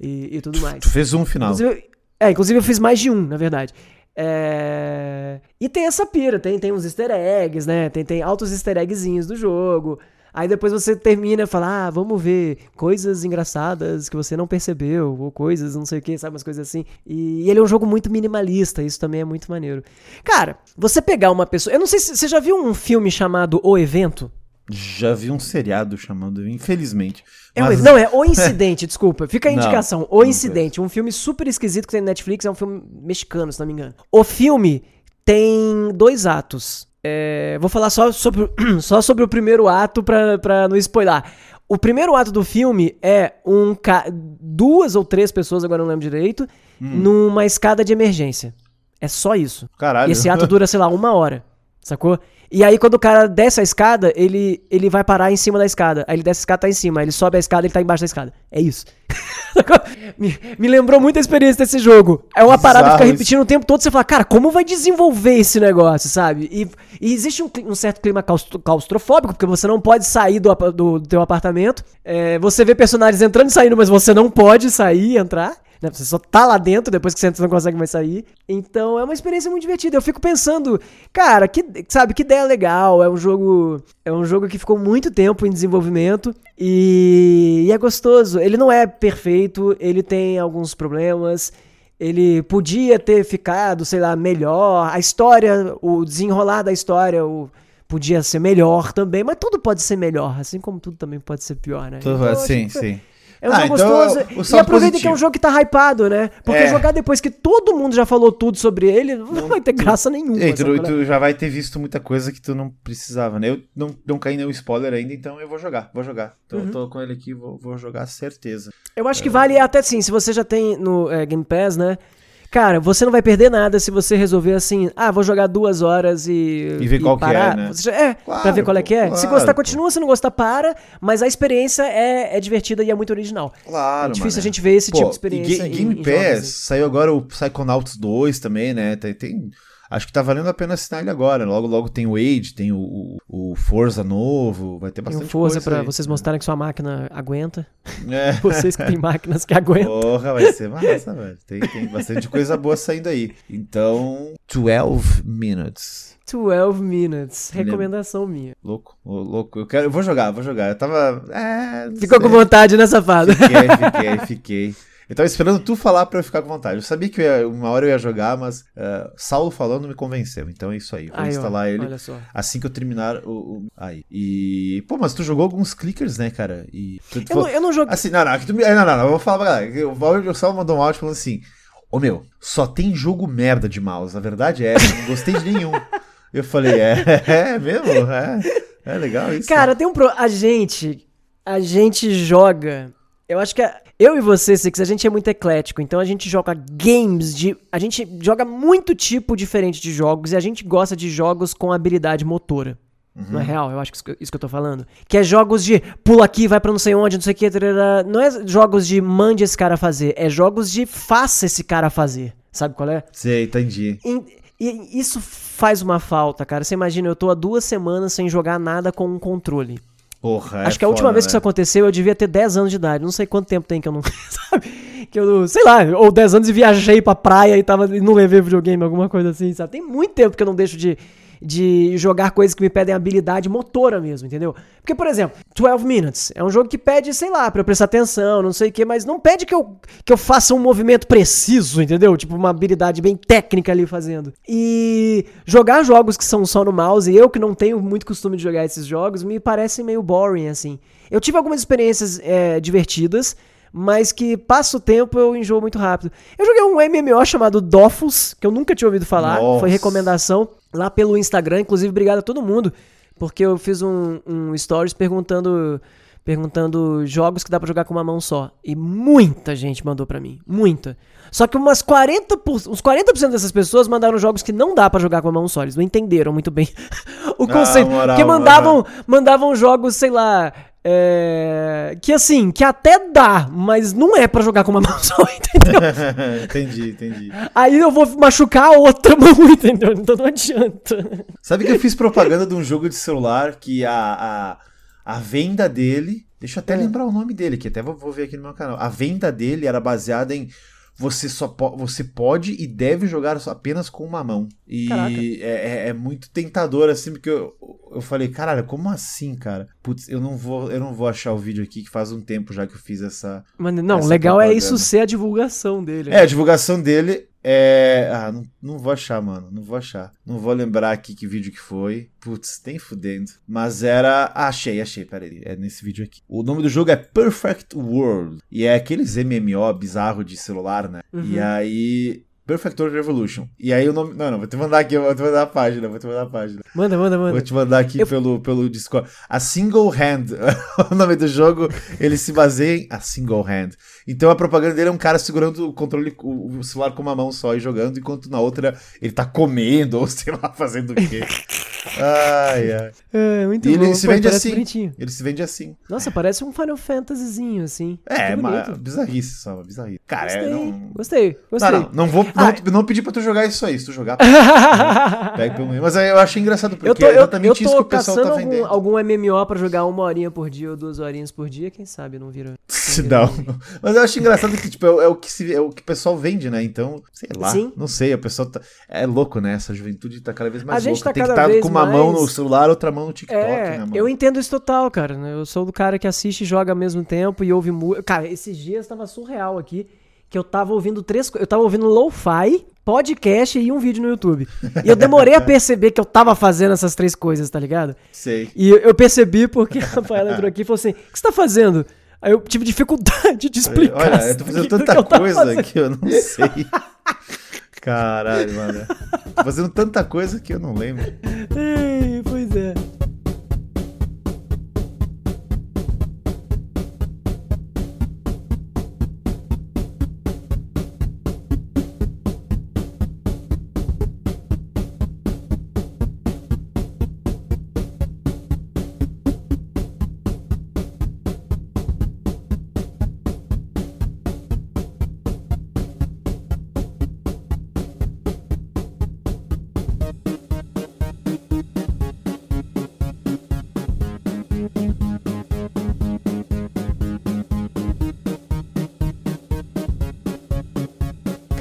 e, e tudo mais. Tu fez um final. Inclusive, é, inclusive eu fiz mais de um, na verdade. É, E tem essa pira, tem, tem uns easter eggs, né? Tem, tem altos easter eggzinhos do jogo. Aí depois você termina e fala, ah, vamos ver coisas engraçadas que você não percebeu, ou coisas não sei o que, sabe, umas coisas assim. E, e ele é um jogo muito minimalista, isso também é muito maneiro. Cara, você pegar uma pessoa. Eu não sei se você já viu um filme chamado O Evento? Já vi um seriado chamando, infelizmente. É o Mas- Não, é O Incidente, desculpa. Fica a Não, indicação. O não Incidente, um filme super esquisito que tem no Netflix, é um filme mexicano, se não me engano. O filme tem dois atos. É, vou falar só sobre, só sobre o primeiro ato pra, pra não spoiler. O primeiro ato do filme é um duas ou três pessoas, agora não lembro direito, numa escada de emergência. É só isso. Caralho. E esse ato dura, sei lá, uma hora. Sacou? E aí, quando o cara desce a escada, ele, ele vai parar em cima da escada. Aí ele desce a escada, tá em cima. Aí ele sobe a escada, ele tá embaixo da escada. É isso. me, me lembrou muito a experiência desse jogo. É uma parada que fica repetindo o tempo todo. Você fala, cara, como vai desenvolver esse negócio, sabe? E, e existe um, um certo clima claustro- claustrofóbico, porque você não pode sair do, do, do teu apartamento. É, você vê personagens entrando e saindo, mas você não pode sair e entrar. Né? Você só tá lá dentro, depois que você entra, você não consegue mais sair. Então é uma experiência muito divertida. Eu fico pensando, cara, que, sabe, que ideia legal. É um jogo. É um jogo que ficou muito tempo em desenvolvimento. E, e é gostoso. Ele não é perfeito, ele tem alguns problemas. Ele podia ter ficado, sei lá, melhor. A história, o desenrolar da história, o, podia ser melhor também. Mas tudo pode ser melhor, assim como tudo também pode ser pior, né? Tudo- Então, sim, foi- sim. É um Ah, jogo então, gostoso. o E aproveita que é um positivo. jogo que tá hypado, né? Porque É. jogar depois que todo mundo já falou tudo sobre ele, não vai ter graça nenhuma. E tu, sabe? tu já vai ter visto muita coisa que tu não precisava, né? Eu não, não caí nenhum spoiler ainda, então eu vou jogar, vou jogar. Então Uhum. eu tô com ele aqui, vou, vou jogar certeza. Eu acho que vale até sim, se você já tem no é, Game Pass, né? Cara, você não vai perder nada se você resolver assim, ah, vou jogar duas horas e. E ver qual que é, né? Já- é, Claro, pra ver qual é que é. se claro, gostar, pô. continua, se não gostar, para. Mas a experiência é, é divertida e é muito original. Claro, é difícil mano. a gente ver esse Pô, tipo de e experiência. Em- Game Pass, assim. saiu agora o Psychonauts 2 também, né? Tem, tem- acho que tá valendo a pena assinar ele agora. Logo, logo tem o Age, tem o, o, o Forza novo, vai ter Tem bastante um força coisa pra aí. vocês mostrarem que sua máquina aguenta. É. Vocês que têm máquinas que aguentam. Porra, vai ser massa, velho. Tem, tem bastante coisa boa saindo aí. Então, 12 minutes. 12 minutes. Recomendação minha. Louco, louco. Eu quero, eu vou jogar, vou jogar. Eu tava. É, Ficou com sei. vontade, né, safado? Fiquei, fiquei, fiquei. Eu tava esperando tu falar pra eu ficar com vontade. Eu sabia que eu ia- uma hora eu ia jogar, mas eh, Saulo falando me convenceu. Então é isso aí. Vou Aí, ó, instalar ele Olha só. assim que eu terminar o, o- Aí. E. Pô, mas tu jogou alguns clickers, né, cara? E. Tu, tu Eu não, falou- eu não joguei. Assim, não, não, aqui tu me- é, não, não, não, eu vou falar pra galera. O Saulo mandou um áudio falando assim: Ô meu, só tem jogo merda de mouse. A verdade é, eu não gostei de nenhum. Eu falei, é, é mesmo? É, é legal isso. Cara, tem um pro... A gente. A gente joga. Eu acho que a- eu e você, Six, a gente é muito eclético. Então a gente joga games de. A gente joga muito tipo diferente de jogos e a gente gosta de jogos com habilidade motora. Não é real? Eu acho que isso que- isso que eu tô falando. Que é jogos de pula aqui, vai pra não sei onde, não sei o que. tarará. Não é jogos de mande esse cara fazer. É jogos de faça esse cara fazer. Sabe qual é? Sei, entendi. E, e isso faz uma falta, cara. Você imagina, eu tô há duas semanas sem jogar nada com um controle. Porra, é Acho que a última foda, vez que isso né? aconteceu, eu devia ter 10 anos de idade. Não sei quanto tempo tem que eu não. Sabe? Que eu, sei lá, ou 10 anos e viajei pra praia e, tava, e não levei videogame, alguma coisa assim, sabe? Tem muito tempo que eu não deixo de, de jogar coisas que me pedem habilidade motora mesmo, entendeu? Porque, por exemplo, 12 Minutes é um jogo que pede, sei lá, pra eu prestar atenção, não sei o que, mas não pede que eu, que eu faça um movimento preciso, entendeu? Tipo, uma habilidade bem técnica ali fazendo. E jogar jogos que são só no mouse, e eu que não tenho muito costume de jogar esses jogos, me parece meio boring, assim. Eu tive algumas experiências é, divertidas, mas que passa o tempo eu enjoo muito rápido. Eu joguei um MMO chamado Dofus, que eu nunca tinha ouvido falar, Nossa. foi recomendação lá pelo Instagram, inclusive obrigado a todo mundo, porque eu fiz um, um stories perguntando perguntando jogos que dá pra jogar com uma mão só. E muita gente mandou pra mim, muita. Só que umas 40%, por- uns 40% dessas pessoas mandaram jogos que não dá pra jogar com a mão só, eles não entenderam muito bem o conceito. moral, porque mandavam, mandavam jogos, sei lá, é, que assim, que até dá, mas não é pra jogar com uma mão só, entendeu? entendi, entendi. Aí eu vou machucar a outra mão, entendeu? Então não adianta. Sabe que eu fiz propaganda de um jogo de celular que a, a, a venda dele. Deixa eu até É. lembrar o nome dele, que até vou, vou ver aqui no meu canal. A venda dele era baseada em você só po- você pode e deve jogar apenas com uma mão. E é, é- é muito tentador, assim, porque eu, eu falei, caralho, como assim, cara? Putz, eu não vou, eu não vou achar o vídeo aqui que faz um tempo já que eu fiz essa. Mano, não, Essa legal é propaganda. isso ser a divulgação dele. É, a divulgação dele é. Ah, não, não vou achar, mano. Não vou achar. Não vou lembrar aqui que vídeo que foi. Putz, tem fudendo. Mas era. Ah, achei, achei, peraí. É nesse vídeo aqui. O nome do jogo é Perfect World. E é aqueles MMO bizarro de celular, né? Uhum. E aí. Perfect World Revolution. E aí o nome. Não, não, vou te mandar aqui, vou te mandar a página, vou te mandar a página. Manda, manda, manda. Vou te mandar aqui eu... pelo, pelo Discord. A Single Hand. o nome do jogo, ele se baseia em a Single Hand. Então a propaganda dele é um cara segurando o controle, o celular com uma mão só e jogando, enquanto na outra ele tá comendo ou sei lá, fazendo o quê. ai, ai. É, muito e bom. ele se Pô, vende assim. bonitinho. Ele se vende assim. Nossa, parece um Final Fantasyzinho, assim. É, mas bizarrice só, bizarrice. Cara, Gostei, é, não... gostei, gostei. Não, não, não vou não, Ah. não pedir pra tu jogar isso aí. Se tu jogar, pega pelo meio. Mas aí eu achei engraçado, porque eu tô, é eu, eu exatamente isso que tô o pessoal tá algum, vendendo. algum MMO pra jogar uma horinha por dia ou duas horinhas por dia, quem sabe não vira. Se não. Mas eu acho engraçado que, tipo, é, o- é o que se, é o que o pessoal vende, né? Então, sei lá. Sim. Não sei, a pessoa tá. É louco, né? Essa juventude tá cada vez mais A gente louca. tá Tem que estar vez com uma mão mais- no celular, outra mão no TikTok, É, né, mano? eu entendo isso total, cara. né? Eu sou do cara que assiste e joga ao mesmo tempo e ouve música. Cara, esses dias tava surreal aqui, que eu tava ouvindo três Eu tava ouvindo lo-fi, podcast e um vídeo no YouTube. E eu demorei a perceber que eu tava fazendo essas três coisas, tá ligado? Sei. E eu- eu percebi porque a Rafaela entrou aqui e falou assim: o que você tá fazendo? Aí eu tive dificuldade de explicar. Olha, eu tô fazendo que tanta eu tava coisa fazendo. que eu não sei. Caralho, mano. Tô fazendo tanta coisa que eu não lembro. Ei, pois é.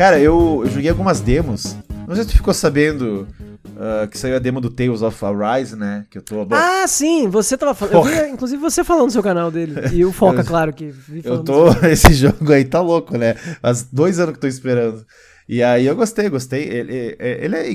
Cara, eu, eu joguei algumas demos. Não sei se tu ficou sabendo ah, que saiu a demo do Tales of Arise, né? Que eu tô. bom, Ah, sim, você tava falando. Eu vi, inclusive, você falando no seu canal dele. E o Foca, Eu- claro, que. Eu tô. Esse jogo aí tá louco, né? Faz dois anos que eu tô esperando. E aí eu gostei, gostei. Ele, é- ele é,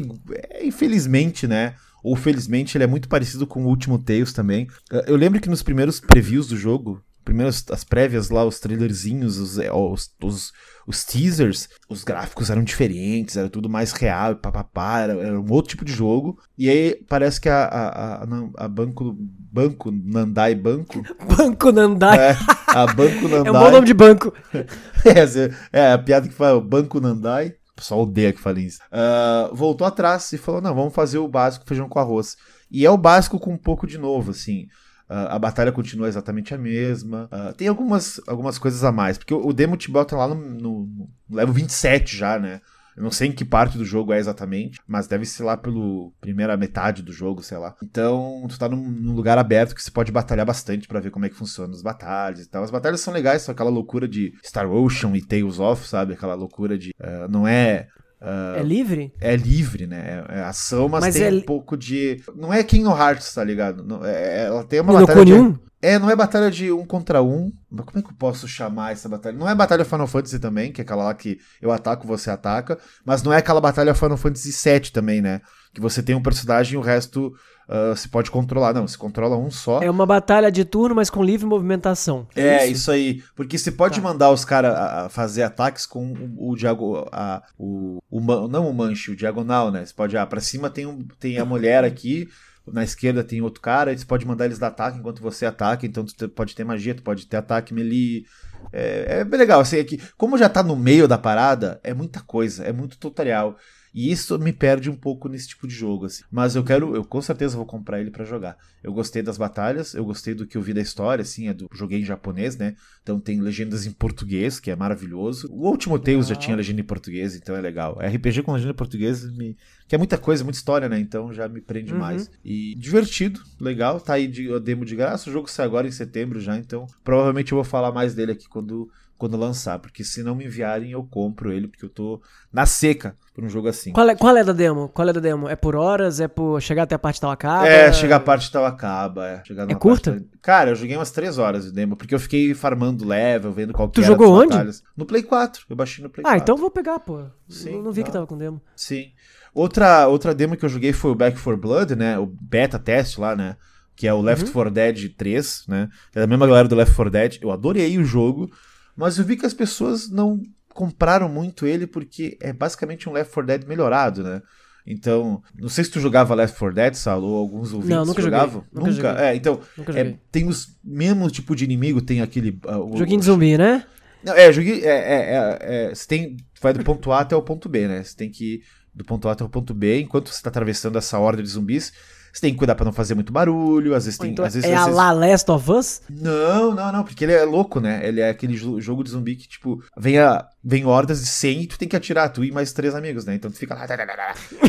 é, infelizmente, né? Ou felizmente, ele é muito parecido com o último Tales também. Eh, Eu lembro que nos primeiros previews do jogo, primeiros as prévias lá, os trailerzinhos, os, eh, os, os, os teasers, os gráficos eram diferentes, era tudo mais real, papapá, era, era um outro tipo de jogo. E aí parece que a, a, a, a Banco, Banco, Nandai Banco, Banco Nandai. é, a Banco Nandai... É um bom nome de banco. É, zé- é, a piada que fala o Banco Nandai, o pessoal odeia que fale isso. Ah, voltou atrás e falou: não, vamos fazer o básico feijão com arroz. E é o básico com um pouco de novo, assim. Ah, a batalha continua exatamente a mesma. Ah, tem algumas, algumas coisas a mais, porque o, o demo te bota lá no, no, no level 27 já, né? Eu não sei em que parte do jogo é exatamente, mas deve ser lá pela primeira metade do jogo, sei lá. Então, tu tá num, num lugar aberto que você pode batalhar bastante pra ver como é que funciona as batalhas e tal. As batalhas são legais, são aquela loucura de Star Ocean e Tales of, sabe? Aquela loucura de. eh, não é. É livre? É livre, né? É, é ação, mas, Mas tem é um pouco de. Não é Kingdom Hearts, tá ligado? Não, é- ela tem uma E no batalha. de- 1? é, não é batalha de um contra um. Mas como é que eu posso chamar essa batalha? Não é batalha Final Fantasy também, que é aquela lá que eu ataco, você ataca. Mas não é aquela batalha Final Fantasy VII também, né? Que você tem um personagem e o resto ah, se pode controlar. Não, se controla um só. É uma batalha de turno, mas com livre movimentação. É, isso? aí. Porque você pode Tá. mandar os caras fazer ataques com o, o, diago, a, o, o não o manche, o diagonal, né? Você pode, ah, pra cima tem, um, tem a mulher aqui, na esquerda tem outro cara, e você pode mandar eles dar ataque enquanto você ataca, então tu pode ter magia, tu pode ter ataque melee. É, é bem legal, assim, é que como já tá no meio da parada, é muita coisa, é muito tutorial. E isso me perde um pouco nesse tipo de jogo, assim. Mas eu quero, eu com certeza vou comprar ele pra jogar. Eu gostei das batalhas, eu gostei do que eu vi da história, assim, é do joguei em japonês, né? Então tem legendas em português, que é maravilhoso. O último Tales já tinha legenda em português, então é legal. RPG com legenda em português me que é muita coisa, muita história, né? Então já me prende Uhum. mais. E divertido, legal, tá aí de, a demo de graça. O jogo sai agora em setembro já, então provavelmente eu vou falar mais dele aqui quando quando lançar, porque se não me enviarem eu compro ele, porque eu tô na seca por um jogo assim. Qual é, qual é da demo? Qual é da demo? É por horas? É por chegar até a parte tal acaba? É, chegar a parte tal acaba. É, chegar numa curta? parte- Cara, eu joguei umas 3 horas de demo, porque eu fiquei farmando level, vendo qual que Tu jogou onde? batalhas. No Play 4. Eu baixei no Play Ah, 4. então eu vou pegar, pô. Sim, não, não vi que tá. tava com demo. Sim. Outra, outra demo que eu joguei foi o Back 4 Blood, né? O beta teste lá, né? Que é o Left Uhum. 4 Dead 3, né? É da mesma galera do Left 4 Dead. Eu adorei o jogo, mas eu vi que as pessoas não compraram muito ele porque é basicamente um Left 4 Dead melhorado, né? Então, não sei se tu jogava Left 4 Dead, Sal, ou alguns ouvintes não, nunca jogavam. Nunca? nunca É, então, nunca é, tem os mesmo tipo de inimigo, tem aquele... Uh, Joguinho o, de zumbi, né? Não, é, joguinho, é, é, é, é, você tem, vai do ponto A até o ponto B, né? Você tem que ir do ponto A até o ponto B, enquanto você tá atravessando essa horda de zumbis, você tem que cuidar para não fazer muito barulho, às vezes tem. Então, às vezes, é às a vezes... La Last of Us? Não, não, não, porque ele é louco, né? Ele é aquele jogo de zumbi que, tipo, vem, a, vem hordas de 100 e tu tem que atirar, tu e mais três amigos, né? Então tu fica lá.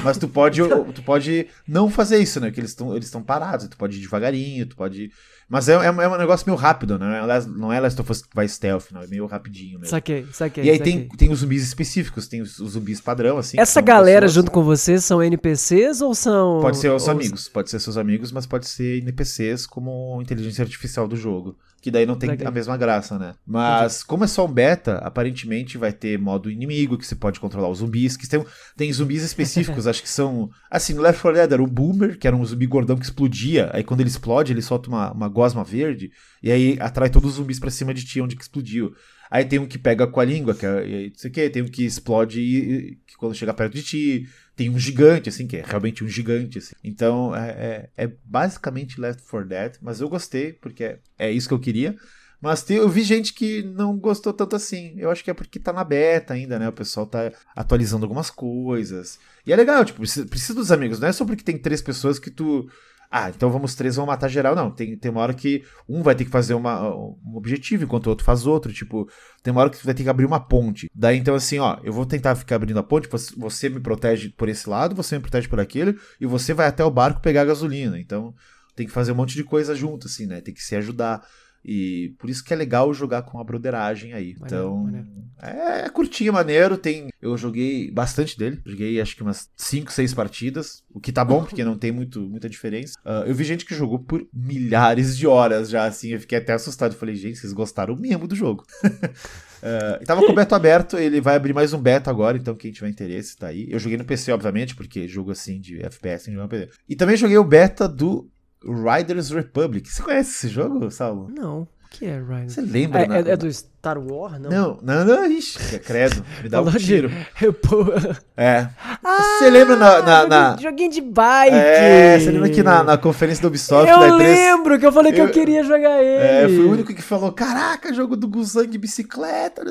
Mas tu pode, tu pode não fazer isso, né? Porque eles estão eles parados, tu pode ir devagarinho, tu pode. Mas é, é, é, um negócio meio rápido, né? Não é Last of Us que vai stealth, não. É meio rapidinho mesmo. Saquei, saquei. E aí saquei. Tem, tem os zumbis específicos, tem os, os zumbis padrão, assim. Essa galera pessoas... junto com você são NPCs ou são. Pode ser os ou... amigos, pode ser seus amigos, mas pode ser NPCs como inteligência artificial do jogo. Que daí não tem a mesma graça, né? Mas, como é só um beta, aparentemente vai ter modo inimigo, que você pode controlar os zumbis. Que tem, tem zumbis específicos, acho que são. Assim, no Left 4 Dead era o Boomer, que era um zumbi gordão que explodia. Aí quando ele explode, ele solta uma, uma gosma verde. E aí atrai todos os zumbis pra cima de ti onde que explodiu. Aí tem um que pega com a língua, que é, não sei o que, tem um que explode e, que quando chega perto de ti. Tem um gigante, assim, que é realmente um gigante. Assim. Então é, é, é, basicamente Left 4 Dead, mas eu gostei, porque é, é isso que eu queria. Mas tem, eu vi gente que não gostou tanto assim. Eu acho que é porque tá na beta ainda, né? O pessoal tá atualizando algumas coisas. E é legal, tipo, precisa dos amigos. Não é só porque tem três pessoas que tu ah, então vamos três, vão matar geral. Não, tem, tem uma hora que um vai ter que fazer uma, um objetivo, enquanto o outro faz outro. Tipo, tem uma hora que vai ter que abrir uma ponte. Daí então, assim, ó, eu vou tentar ficar abrindo a ponte, você me protege por esse lado, você me protege por aquele, e você vai até o barco pegar gasolina. Então, tem que fazer um monte de coisa junto, assim, né? Tem que se ajudar. E por isso que é legal jogar com a broderagem aí. Maneiro, então, maneiro. É, é curtinho, maneiro. Tem, eu joguei bastante dele. Joguei acho que umas 5, 6 partidas. O que tá bom, porque não tem muito, muita diferença. Uh, eu vi gente que jogou por milhares de horas já, assim. Eu fiquei até assustado. Falei, gente, vocês gostaram mesmo do jogo. Uh, tava com o beta aberto, ele vai abrir mais um beta agora, então quem tiver interesse tá aí. Eu joguei no PC, obviamente, porque jogo assim de FPS não PC. E também joguei o beta do Riders Republic. Você conhece esse jogo, Saulo? Não. O que é Riders? Você lembra? É, é, é, do Star Wars, não? Não, não, não, ixi, credo, me dá um tiro. De... É. Ah, você lembra na, na, na... Joguinho de bike. É, você lembra que na, na conferência do Ubisoft... Eu lembro que eu falei que eu, eu queria jogar ele. É, fui o único que falou, caraca, jogo do Guzang de bicicleta,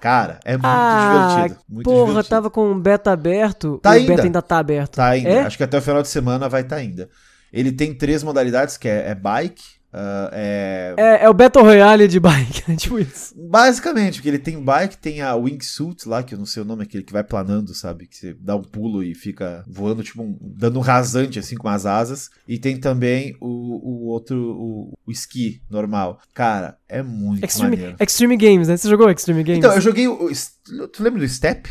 Cara, é muito ah, divertido. Muito porra, divertido. tava com o beta aberto. Tá o ainda. beta ainda tá aberto. Tá ainda. É? Acho que até o final de semana vai estar tá ainda. Ele tem três modalidades, que é, é bike, uh, é... é... É o Battle Royale de bike, tipo isso. Basicamente, porque ele tem bike, tem a wingsuit lá, que eu não sei o nome, aquele que vai planando, sabe? Que você dá um pulo e fica voando, tipo, um, dando um rasante, assim, com as asas. E tem também o, o outro, o, o esqui normal. Cara, é muito Extreme, maneiro. Extreme Games, né? Você jogou Extreme Games? Então, eu joguei o... Tu lembra do Step?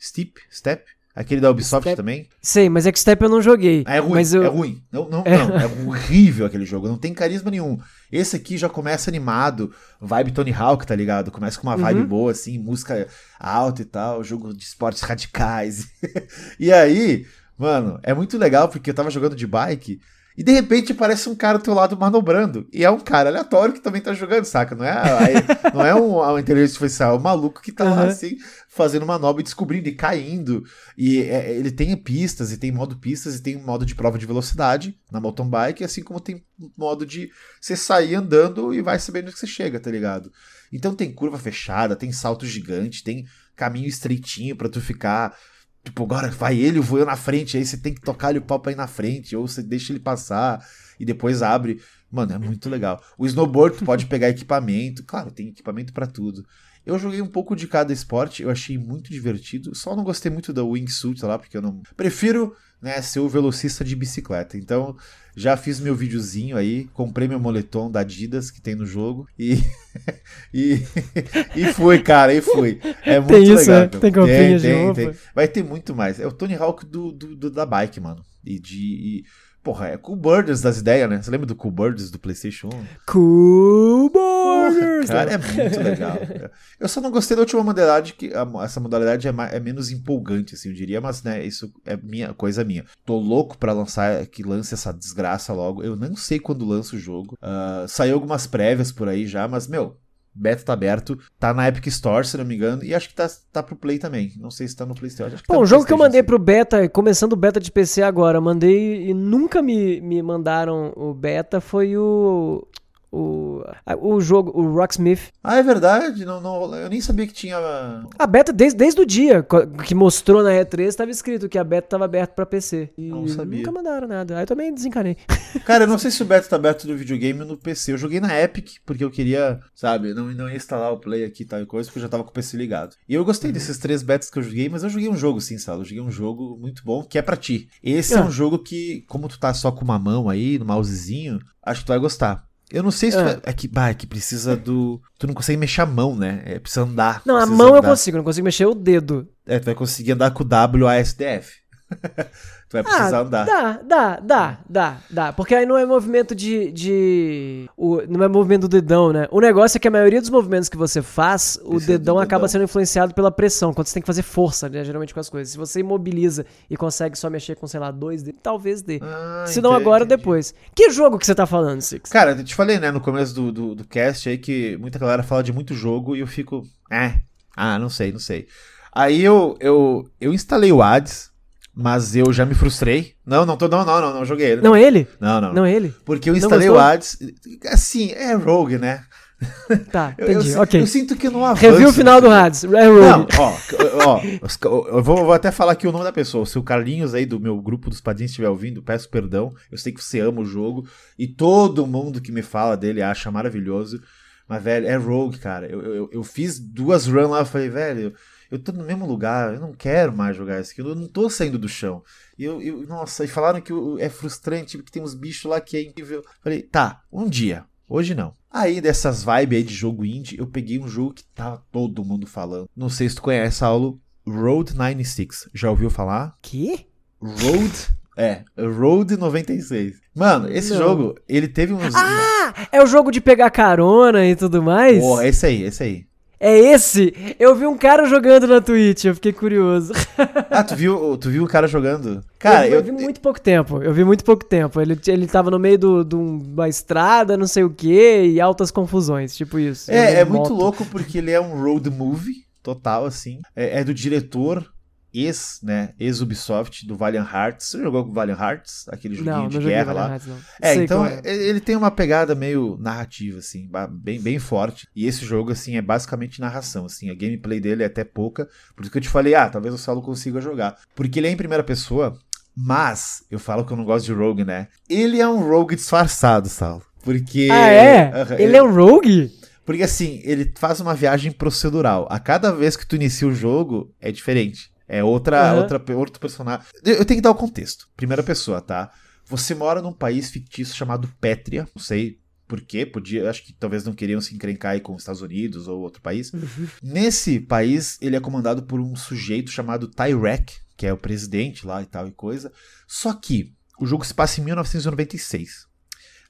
Steep? Step? Aquele da Ubisoft Step... também? Sei, mas X-Step eu não joguei. Ah, é ruim, mas eu... é ruim. Não, não, é... não, é horrível aquele jogo, não tem carisma nenhum. Esse aqui já começa animado, vibe Tony Hawk, tá ligado? Começa com uma vibe uhum. boa, assim, música alta e tal, jogo de esportes radicais. e aí, mano, é muito legal porque eu tava jogando de bike e de repente aparece um cara do teu lado manobrando. E é um cara aleatório que também tá jogando, saca? Não é, não é um, uma inteligência artificial, é um maluco que tá uhum. lá assim, fazendo manobra e descobrindo e caindo. E é, ele tem pistas, e tem modo pistas, e tem modo de prova de velocidade na mountain bike, assim como tem modo de você sair andando e vai sabendo que você chega, tá ligado? Então tem curva fechada, tem salto gigante, tem caminho estreitinho para tu ficar Tipo, agora vai ele voando na frente, aí você tem que tocar o pau pra ir na frente, ou você deixa ele passar e depois abre. Mano, é muito legal. O snowboard tu pode pegar equipamento, claro, tem equipamento para tudo. Eu joguei um pouco de cada esporte, eu achei muito divertido. Só não gostei muito da wingsuit lá, porque eu não. Prefiro né, ser o velocista de bicicleta. Então, já fiz meu videozinho aí, comprei meu moletom da Adidas que tem no jogo e. e, e fui, cara, e fui. É muito tem isso, legal. É? Tem comprinha de tem, roupa. tem. Vai ter muito mais. É o Tony Hawk do, do, do da bike, mano. E de. E, Porra, é Cool Birders das ideias, né? Você lembra do Cool Birders do PlayStation 1? Cool Birders! Cara, é muito legal. Eu só não gostei da última modalidade, que essa modalidade é, mais, é, menos empolgante, assim, eu diria, mas, né, isso é minha coisa minha. Tô louco pra lançar, que lance essa desgraça logo. Eu não sei quando lança o jogo. Uh, saiu algumas prévias por aí já, mas, meu, Beta tá aberto, tá na Epic Store, se não me engano, e acho que tá, tá pro Play também. Não sei se tá no PlayStation. Acho Bom, tá o jogo que eu mandei pro beta, começando o beta de PC agora, mandei e nunca me, me mandaram o beta, foi o. O, o jogo, o Rocksmith. Ah, é verdade? Não, não, eu nem sabia que tinha. A beta, desde, desde o dia que mostrou na E3, estava escrito que a beta estava aberta pra PC. E Não sabia. nunca mandaram nada. Aí eu também desencanei. Cara, eu não sei se o beta tá aberto no videogame ou no PC. Eu joguei na Epic, porque eu queria, sabe, não, não ia instalar o Play aqui e tal e coisa, porque eu já tava com o PC ligado. E eu gostei desses três betas que eu joguei, mas eu joguei um jogo sim, Salo. Eu joguei um jogo muito bom, que é pra ti. Esse é Ah. um jogo que, como tu tá só com uma mão aí, no mousezinho, acho que tu vai gostar. Eu não sei se Ah. É que, bah, é que precisa do... Tu não consegue mexer a mão, né? É, precisa andar. Não, a precisa mão eu andar. consigo, não consigo mexer o dedo. É, tu vai conseguir andar com o WASDF. tu vai precisar ah, andar. dá, dá, dá, dá, dá. Porque aí não é movimento de. de o, não é movimento do dedão, né? O negócio é que a maioria dos movimentos que você faz, o Precisa do dedão acaba dedão. sendo influenciado pela pressão. Quando você tem que fazer força, né? Geralmente com as coisas. Se você imobiliza e consegue só mexer com, sei lá, dois dedos, talvez dê. Ah, Se não agora, entendi. depois. Que jogo que você tá falando, Six? Cara, eu te falei, né, no começo do, do, do cast aí que muita galera fala de muito jogo e eu fico. É. Ah, não sei, não sei. Aí eu, eu, eu instalei o Hades, mas eu já me frustrei. Não, não tô. Não, não, não, não joguei ele. Não ele? não, não. Não ele? Porque eu instalei o? Hades. Assim, é rogue, né? Tá, Eu, eu entendi. si- ok. eu sinto que eu não avanço. Review o final do jogo. Hades. É Não, Rogue. ó, ó, ca- eu vou, eu vou até falar aqui o nome da pessoa. Se o Carlinhos aí do meu grupo dos padrinhos estiver ouvindo, peço perdão. Eu sei que você ama o jogo e todo mundo que me fala dele acha maravilhoso. Mas, velho, é Rogue, cara. Eu, eu, eu fiz duas runs lá, eu falei, velho, eu tô no mesmo lugar, eu não quero mais jogar isso aqui, eu não tô saindo do chão. E eu, eu- nossa, e falaram que é frustrante, que tem uns bichos lá que é incrível. Falei, tá, um dia, hoje não. Aí, dessas vibes aí de jogo indie, eu peguei um jogo que tava todo mundo falando. Não sei se tu conhece, Saulo. Road 96. Já ouviu falar? Que? Road. É, Road 96. Mano, esse Não. jogo, ele teve uns. Ah! É o jogo de pegar carona e tudo mais? Porra, esse aí, esse aí. É esse? Eu vi um cara jogando na Twitch, eu fiquei curioso. Ah, tu viu, tu viu o cara jogando? Cara, eu, eu. vi muito pouco tempo. Eu vi muito pouco tempo. Ele, ele tava no meio do- de uma estrada, não sei o que, e altas confusões, tipo isso. Eu É, é muito moto. louco porque ele é um road movie, total, assim. É, é do diretor ex, né, ex-Ubisoft, do Valiant Hearts. Você jogou com Valiant Hearts? Aquele joguinho Não, de não guerra lá? Hearts. É, Sei então é. ele tem uma pegada meio narrativa, assim, bem, bem forte. E esse jogo, assim, é basicamente narração, assim. A gameplay dele é até pouca. Por isso que eu te falei, ah, talvez o Saulo consiga jogar. Porque ele é em primeira pessoa, mas eu falo que eu não gosto de rogue, né? Ele é um rogue disfarçado, Saulo. Porque... Ah, é? Ele é um rogue? Porque assim, ele faz uma viagem procedural. A cada vez que tu inicia o jogo, é diferente. É outra, Aham. outra outro personagem. Eu, tenho que dar o contexto. Primeira pessoa, tá? Você mora num país fictício chamado Pétria. Não sei por quê. Podia, acho que talvez não queriam se encrencar aí com os Estados Unidos ou outro país. Nesse país, ele é comandado por um sujeito chamado Tyrek, que é o presidente lá e tal e coisa. Só que o jogo se passa em 1996.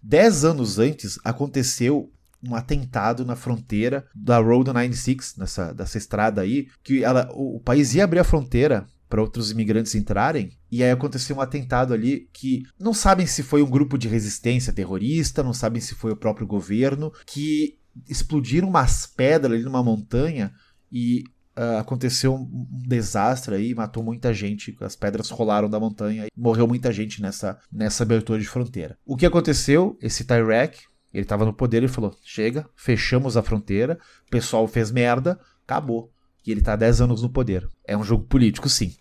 Dez anos antes, aconteceu um atentado na fronteira da Road 96, nessa, dessa estrada aí, que ela, o, o país ia abrir a fronteira para outros imigrantes entrarem, e aí aconteceu um atentado ali que não sabem se foi um grupo de resistência terrorista, não sabem se foi o próprio governo, que explodiram umas pedras ali numa montanha e ah, aconteceu um, um desastre aí, matou muita gente, as pedras rolaram da montanha e morreu muita gente nessa, nessa abertura de fronteira. O que aconteceu? Esse Tyrek, ele estava no poder e falou: chega, fechamos a fronteira, o pessoal fez merda, acabou. E ele tá há 10 anos no poder. É um jogo político, sim.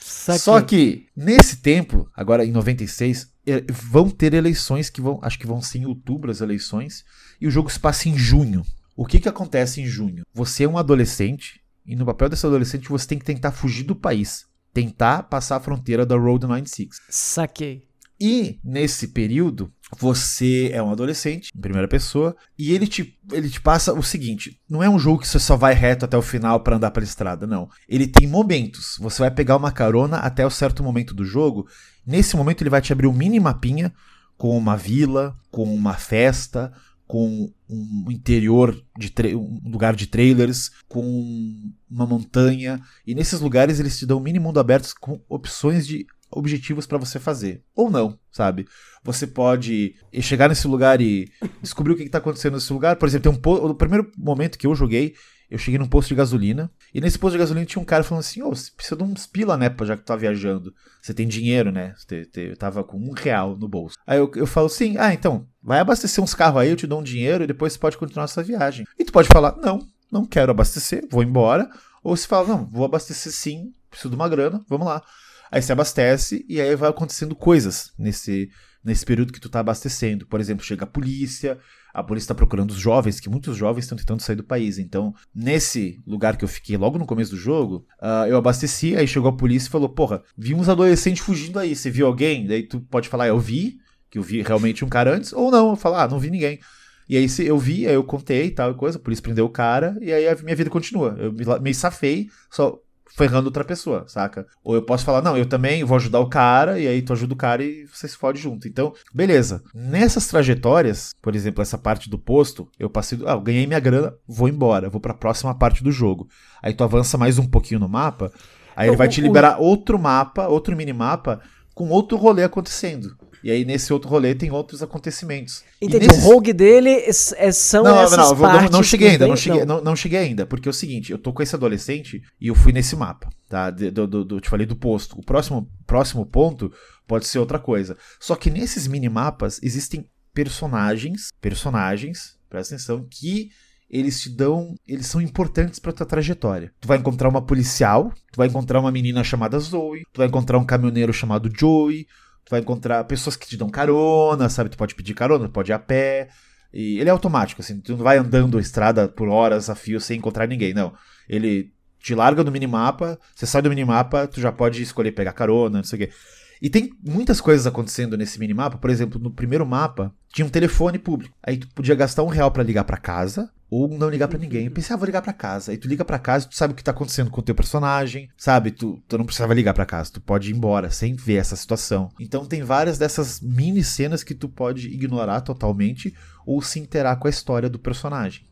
Só que, nesse tempo, agora em 96, eh, vão ter eleições que vão. Acho que vão ser em outubro as eleições. E o jogo se passa em junho. O que, que acontece em junho? Você é um adolescente, e no papel desse adolescente você tem que tentar fugir do país. Tentar passar a fronteira da Road 96. Saquei. E nesse período, você é um adolescente, em primeira pessoa, e ele te, ele te passa o seguinte: não é um jogo que você só vai reto até o final para andar pela estrada, não. Ele tem momentos. Você vai pegar uma carona até o certo momento do jogo. Nesse momento, ele vai te abrir um mini mapinha com uma vila, com uma festa, com um interior de um lugar de trailers, com uma montanha. E nesses lugares eles te dão mini mundo abertos com opções de objetivos para você fazer. Ou não, sabe? Você pode chegar nesse lugar e descobrir o que, está acontecendo nesse lugar. Por exemplo, tem um no primeiro momento que eu joguei, eu cheguei num posto de gasolina, e nesse posto de gasolina tinha um cara falando assim, ô, oh, você precisa de uns pila, né, já que tu tá viajando. Você tem dinheiro, né? Eu tava com um real no bolso. Aí eu, eu falo sim, ah, então, vai abastecer uns carros aí, eu te dou um dinheiro e depois você pode continuar essa viagem. E tu pode falar, não, não quero abastecer, vou embora. Ou se fala, não, vou abastecer sim, preciso de uma grana, vamos lá. Aí você abastece e aí vai acontecendo coisas nesse, nesse período que tu tá abastecendo. Por exemplo, chega a polícia, a polícia está procurando os jovens, que muitos jovens estão tentando sair do país. Então, nesse lugar que eu fiquei logo no começo do jogo, uh, eu abasteci, aí chegou a polícia e falou: Porra, vi uns adolescentes fugindo aí, você viu alguém? Daí tu pode falar: Eu vi, que eu vi realmente um cara antes, ou não, eu falo: Ah, não vi ninguém. E aí eu vi, aí eu contei e tal coisa, a polícia prendeu o cara, e aí a minha vida continua. Eu me, me safei, só ferrando outra pessoa, saca? Ou eu posso falar, não, eu também vou ajudar o cara, e aí tu ajuda o cara e você se fode junto. Então, beleza. Nessas trajetórias, por exemplo, essa parte do posto, eu passei, ah, eu ganhei minha grana, vou embora, vou para a próxima parte do jogo. Aí tu avança mais um pouquinho no mapa, aí ele vai te liberar outro mapa, outro minimapa, com outro rolê acontecendo. E aí, nesse outro rolê, tem outros acontecimentos. Entendi. O rogue dele é, são não, essas não, partes não, não cheguei ainda, não cheguei, não. não. cheguei ainda. Porque é o seguinte, eu tô com esse adolescente e eu fui nesse mapa, tá? Do, do, do, te falei do posto. O próximo, próximo ponto pode ser outra coisa. Só que nesses minimapas existem personagens, personagens, presta atenção, que eles te dão, eles são importantes para tua trajetória. Tu vai encontrar uma policial, tu vai encontrar uma menina chamada Zoe, tu vai encontrar um caminhoneiro chamado Joey, Tu vai encontrar pessoas que te dão carona, sabe? Tu pode pedir carona, pode ir a pé. E ele é automático, assim, tu não vai andando a estrada por horas a fio sem encontrar ninguém, não. Ele te larga do minimapa, você sai do minimapa, tu já pode escolher pegar carona, não sei o quê. E tem muitas coisas acontecendo nesse minimapa. Por exemplo, no primeiro mapa tinha um telefone público. Aí tu podia gastar um real para ligar para casa ou não ligar para ninguém. Eu pensei, ah, vou ligar para casa. Aí tu liga para casa, tu sabe o que tá acontecendo com o teu personagem, sabe? Tu, tu não precisava ligar para casa, tu pode ir embora sem ver essa situação. Então tem várias dessas mini cenas que tu pode ignorar totalmente ou se interar com a história do personagem.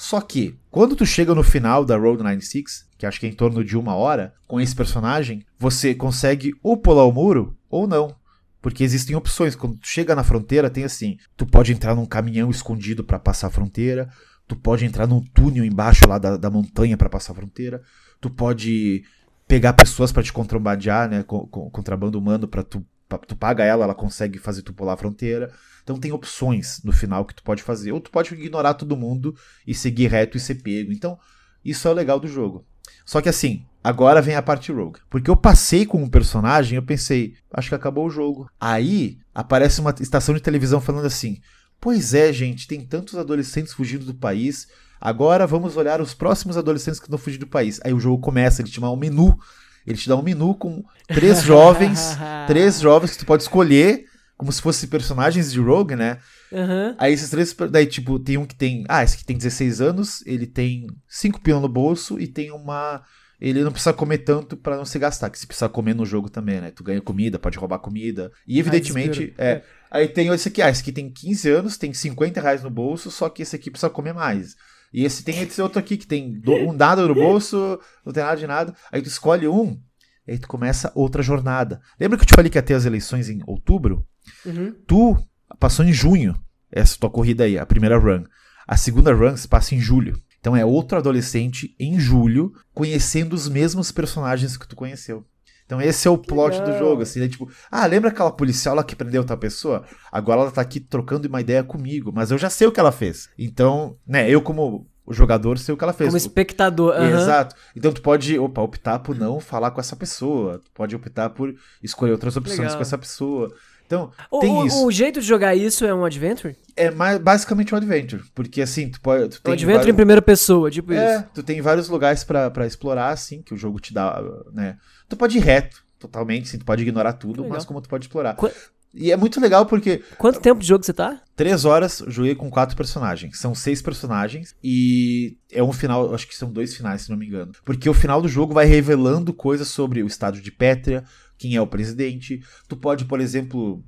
Só que, quando tu chega no final da Road 96, que acho que é em torno de uma hora, com esse personagem, você consegue ou pular o muro ou não. Porque existem opções. Quando tu chega na fronteira, tem assim: tu pode entrar num caminhão escondido para passar a fronteira, tu pode entrar num túnel embaixo lá da, da montanha para passar a fronteira, tu pode pegar pessoas para te contrabandear, né? contrabando humano para tu tu paga ela, ela consegue fazer tu pular a fronteira. Então tem opções no final que tu pode fazer. Ou tu pode ignorar todo mundo e seguir reto e ser pego. Então, isso é o legal do jogo. Só que assim, agora vem a parte rogue. Porque eu passei com um personagem, eu pensei, acho que acabou o jogo. Aí aparece uma estação de televisão falando assim: Pois é, gente, tem tantos adolescentes fugindo do país. Agora vamos olhar os próximos adolescentes que estão fugindo do país. Aí o jogo começa, ele te dá um menu. Ele te dá um menu com três jovens, três jovens que tu pode escolher como se fossem personagens de Rogue, né? Uhum. Aí esses três. Daí, tipo, tem um que tem. Ah, esse que tem 16 anos, ele tem 5 pila no bolso e tem uma. Ele não precisa comer tanto para não se gastar, que se precisa comer no jogo também, né? Tu ganha comida, pode roubar comida. E evidentemente. é, é. Aí tem esse aqui, ah, esse aqui tem 15 anos, tem 50 reais no bolso, só que esse aqui precisa comer mais. E esse tem esse outro aqui que tem um dado no bolso, não tem nada de nada. Aí tu escolhe um, aí tu começa outra jornada. Lembra que eu te falei que ia ter as eleições em outubro? Uhum. Tu passou em junho essa tua corrida aí, a primeira run. A segunda run se passa em julho. Então é outro adolescente em julho conhecendo os mesmos personagens que tu conheceu. Então esse é o plot do jogo, assim, né? Tipo, ah, lembra aquela policial lá que prendeu outra pessoa? Agora ela tá aqui trocando uma ideia comigo, mas eu já sei o que ela fez. Então, né, eu como o jogador sei o que ela fez. Como espectador. Uhum. Exato. Então tu pode, opa, optar por não falar com essa pessoa. Tu pode optar por escolher outras opções Legal. com essa pessoa. Então, o, tem o, isso. O jeito de jogar isso é um adventure? É mais, basicamente um adventure. Porque assim, tu pode. Tu um adventure vários... em primeira pessoa, tipo é, isso. tu tem vários lugares para explorar, assim, que o jogo te dá, né? Tu pode ir reto, totalmente, assim, tu pode ignorar tudo, mas como tu pode explorar. Qu e é muito legal porque. Quanto tempo de jogo você tá? Três horas, joguei com quatro personagens. São seis personagens e é um final, acho que são dois finais, se não me engano. Porque o final do jogo vai revelando coisas sobre o estado de Pétria, quem é o presidente. Tu pode, por exemplo,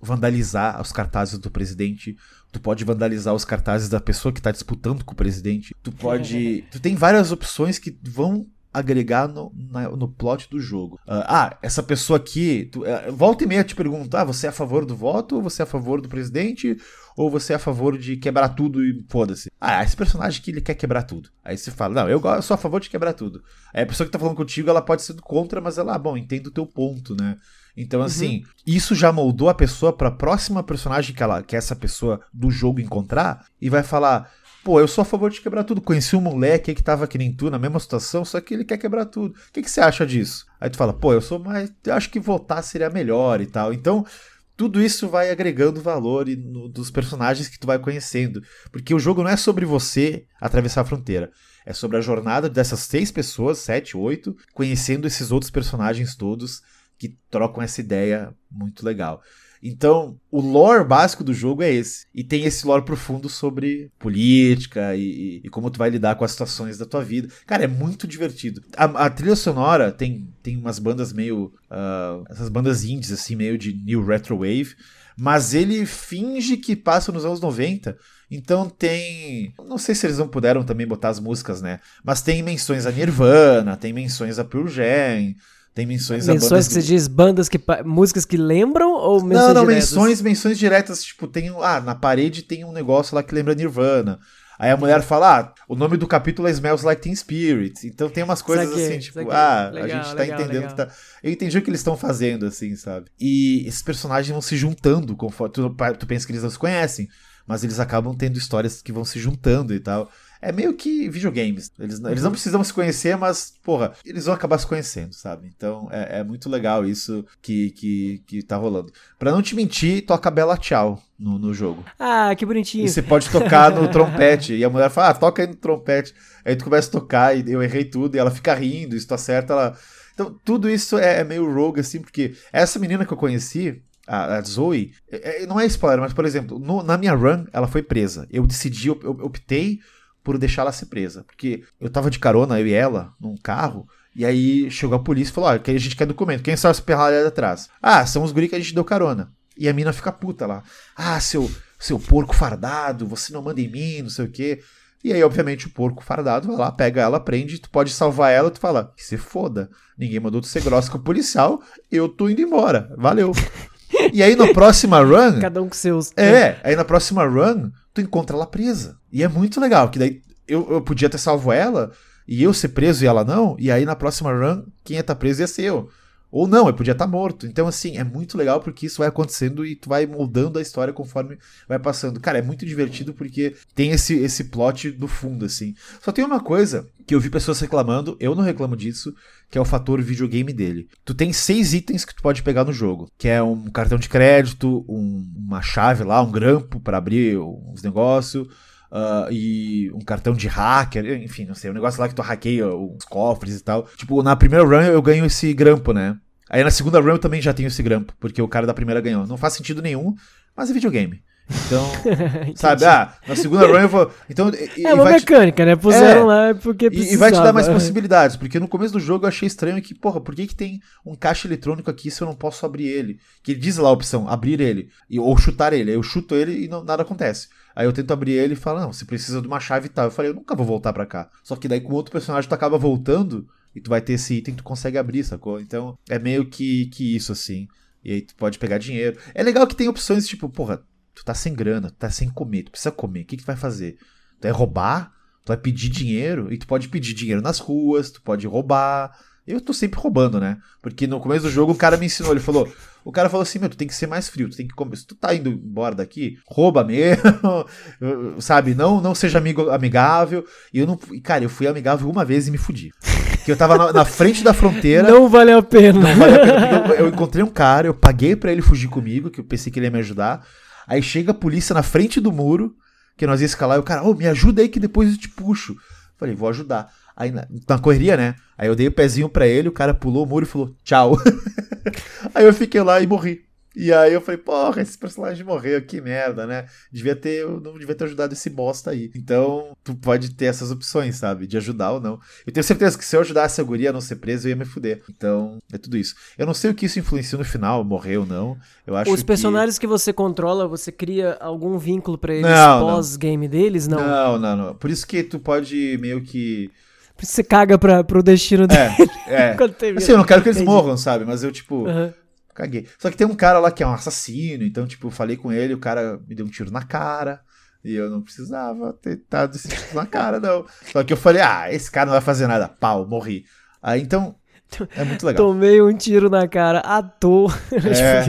vandalizar os cartazes do presidente. Tu pode vandalizar os cartazes da pessoa que tá disputando com o presidente. Tu pode. tu tem várias opções que vão agregar no, na, no plot do jogo. Uh, ah, essa pessoa aqui, tu, uh, volta e meia te pergunta, ah, você é a favor do voto, ou você é a favor do presidente, ou você é a favor de quebrar tudo e foda-se. Ah, esse personagem aqui ele quer quebrar tudo. Aí você fala, não, eu, sou a favor de quebrar tudo. Aí a pessoa que tá falando contigo, ela pode ser contra, mas ela, ah, bom, entendo o teu ponto, né? Então, uhum. assim, isso já moldou a pessoa pra próxima personagem que, ela, que essa pessoa do jogo encontrar e vai falar: pô, eu sou a favor de quebrar tudo. Conheci um moleque que tava que nem tu, na mesma situação, só que ele quer quebrar tudo. O que, que você acha disso? Aí tu fala: pô, eu sou mais. Eu acho que votar seria melhor e tal. Então. Tudo isso vai agregando valor no, dos personagens que tu vai conhecendo. Porque o jogo não é sobre você atravessar a fronteira. É sobre a jornada dessas seis pessoas, sete, oito, conhecendo esses outros personagens todos que trocam essa ideia muito legal. Então, o lore básico do jogo é esse. E tem esse lore profundo sobre política e, e, como tu vai lidar com as situações da tua vida. Cara, é muito divertido. A, a trilha sonora tem, tem umas bandas meio. Uh, essas bandas indies, assim, meio de new retro wave. Mas ele finge que passa nos anos 90. Então tem. Não sei se eles não puderam também botar as músicas, né? Mas tem menções a Nirvana, tem menções a Pearl Jam. Tem menções, menções bandas que você diz bandas que músicas que lembram ou menções Não, não, diretas? menções, menções diretas, tipo, tem ah, na parede tem um negócio lá que lembra Nirvana. Aí a mulher fala, ah, o nome do capítulo é Smells Like Teen Spirit. Então tem umas coisas aqui, assim, tipo, ah, legal, a gente tá legal, entendendo legal. que tá. Eu entendi o que eles estão fazendo, assim, sabe? E esses personagens vão se juntando conforme. Tu, tu pensa que eles não se conhecem, mas eles acabam tendo histórias que vão se juntando e tal é meio que videogames. Eles, eles não uhum. precisam se conhecer, mas, porra, eles vão acabar se conhecendo, sabe? Então é, é muito legal isso que, que, que tá rolando. Pra não te mentir, toca Bela Tchau no, no jogo. Ah, que bonitinho. E você pode tocar no trompete. E a mulher fala, ah, toca aí no trompete. Aí tu começa a tocar e eu errei tudo. E ela fica rindo, e se tu acerta, ela. Então, tudo isso é, é meio rogue, assim, porque essa menina que eu conheci, a, a Zoe, é, é, não é spoiler, mas, por exemplo, no, na minha run, ela foi presa. Eu decidi, eu, eu optei por deixar ela ser presa. Porque eu tava de carona, eu e ela, num carro, e aí chegou a polícia e falou: que a gente quer documento. Quem são as perralhas atrás? Ah, são os guri que a gente deu carona. E a mina fica puta lá. Ah, seu, seu porco fardado, você não manda em mim, não sei o quê. E aí, obviamente, o porco fardado vai lá, pega ela, prende, tu pode salvar ela, tu fala, que se foda. Ninguém mandou tu ser grossa com o policial, eu tô indo embora. Valeu. e aí, na próxima run. Cada um com seus. É, aí na próxima run, tu encontra ela presa. E é muito legal, que daí eu, eu podia ter salvo ela e eu ser preso e ela não, e aí na próxima run, quem ia estar tá preso ia ser eu. Ou não, eu podia estar tá morto. Então, assim, é muito legal porque isso vai acontecendo e tu vai moldando a história conforme vai passando. Cara, é muito divertido porque tem esse, esse plot do fundo, assim. Só tem uma coisa que eu vi pessoas reclamando, eu não reclamo disso, que é o fator videogame dele. Tu tem seis itens que tu pode pegar no jogo, que é um cartão de crédito, um, uma chave lá, um grampo para abrir uns negócios, Uh, e um cartão de hacker, enfim, não sei, um negócio lá que tu hackeia os cofres e tal. Tipo, na primeira run eu ganho esse grampo, né? Aí na segunda run eu também já tenho esse grampo, porque o cara da primeira ganhou. Não faz sentido nenhum, mas é videogame. Então, sabe, ah, na segunda run eu vou. Então, e, é uma mecânica, te... né? Puseram é, lá porque precisava. E vai te dar mais possibilidades, porque no começo do jogo eu achei estranho que, porra, por que, que tem um caixa eletrônico aqui se eu não posso abrir ele? Que ele diz lá a opção, abrir ele, ou chutar ele. Aí eu chuto ele e não, nada acontece. Aí eu tento abrir ele e falo, não, você precisa de uma chave e tal. Eu falei, eu nunca vou voltar para cá. Só que daí com outro personagem tu acaba voltando e tu vai ter esse item que tu consegue abrir, sacou? Então é meio que, que isso, assim. E aí tu pode pegar dinheiro. É legal que tem opções tipo, porra, Tu tá sem grana, tu tá sem comer, tu precisa comer. O que, que tu vai fazer? Tu vai roubar? Tu vai pedir dinheiro? E tu pode pedir dinheiro nas ruas, tu pode roubar. Eu tô sempre roubando, né? Porque no começo do jogo o cara me ensinou, ele falou. O cara falou assim, meu, tu tem que ser mais frio, tu tem que comer. Se tu tá indo embora daqui, rouba mesmo, sabe? Não não seja amigo amigável. E eu não. Cara, eu fui amigável uma vez e me fudi. Que eu tava na, na frente da fronteira. Não vale a pena. Não vale a pena. Eu, eu encontrei um cara, eu paguei para ele fugir comigo, que eu pensei que ele ia me ajudar. Aí chega a polícia na frente do muro, que nós ia escalar, e o cara, ô, oh, me ajuda aí que depois eu te puxo. Falei, vou ajudar. Aí na, na correria, né? Aí eu dei o pezinho para ele, o cara pulou o muro e falou, tchau. aí eu fiquei lá e morri. E aí eu falei, porra, esse personagem morreu, que merda, né? Devia ter, eu não devia ter ajudado esse bosta aí. Então, tu pode ter essas opções, sabe? De ajudar ou não. Eu tenho certeza que se eu ajudasse a guria a não ser preso, eu ia me fuder. Então, é tudo isso. Eu não sei o que isso influencia no final, morrer ou não. Eu acho Os personagens que... que você controla, você cria algum vínculo para eles pós-game deles? Não. Não, não, não. Por isso que tu pode meio que Você caga pra, pro destino dele. É, é. Assim, eu não quero que eles morram, sabe? Mas eu, tipo, Aham. Caguei. Só que tem um cara lá que é um assassino, então, tipo, eu falei com ele, o cara me deu um tiro na cara. E eu não precisava ter dado esse tiro na cara, não. Só que eu falei, ah, esse cara não vai fazer nada. Pau, morri. Aí então, é muito legal. Tomei um tiro na cara à toa. É.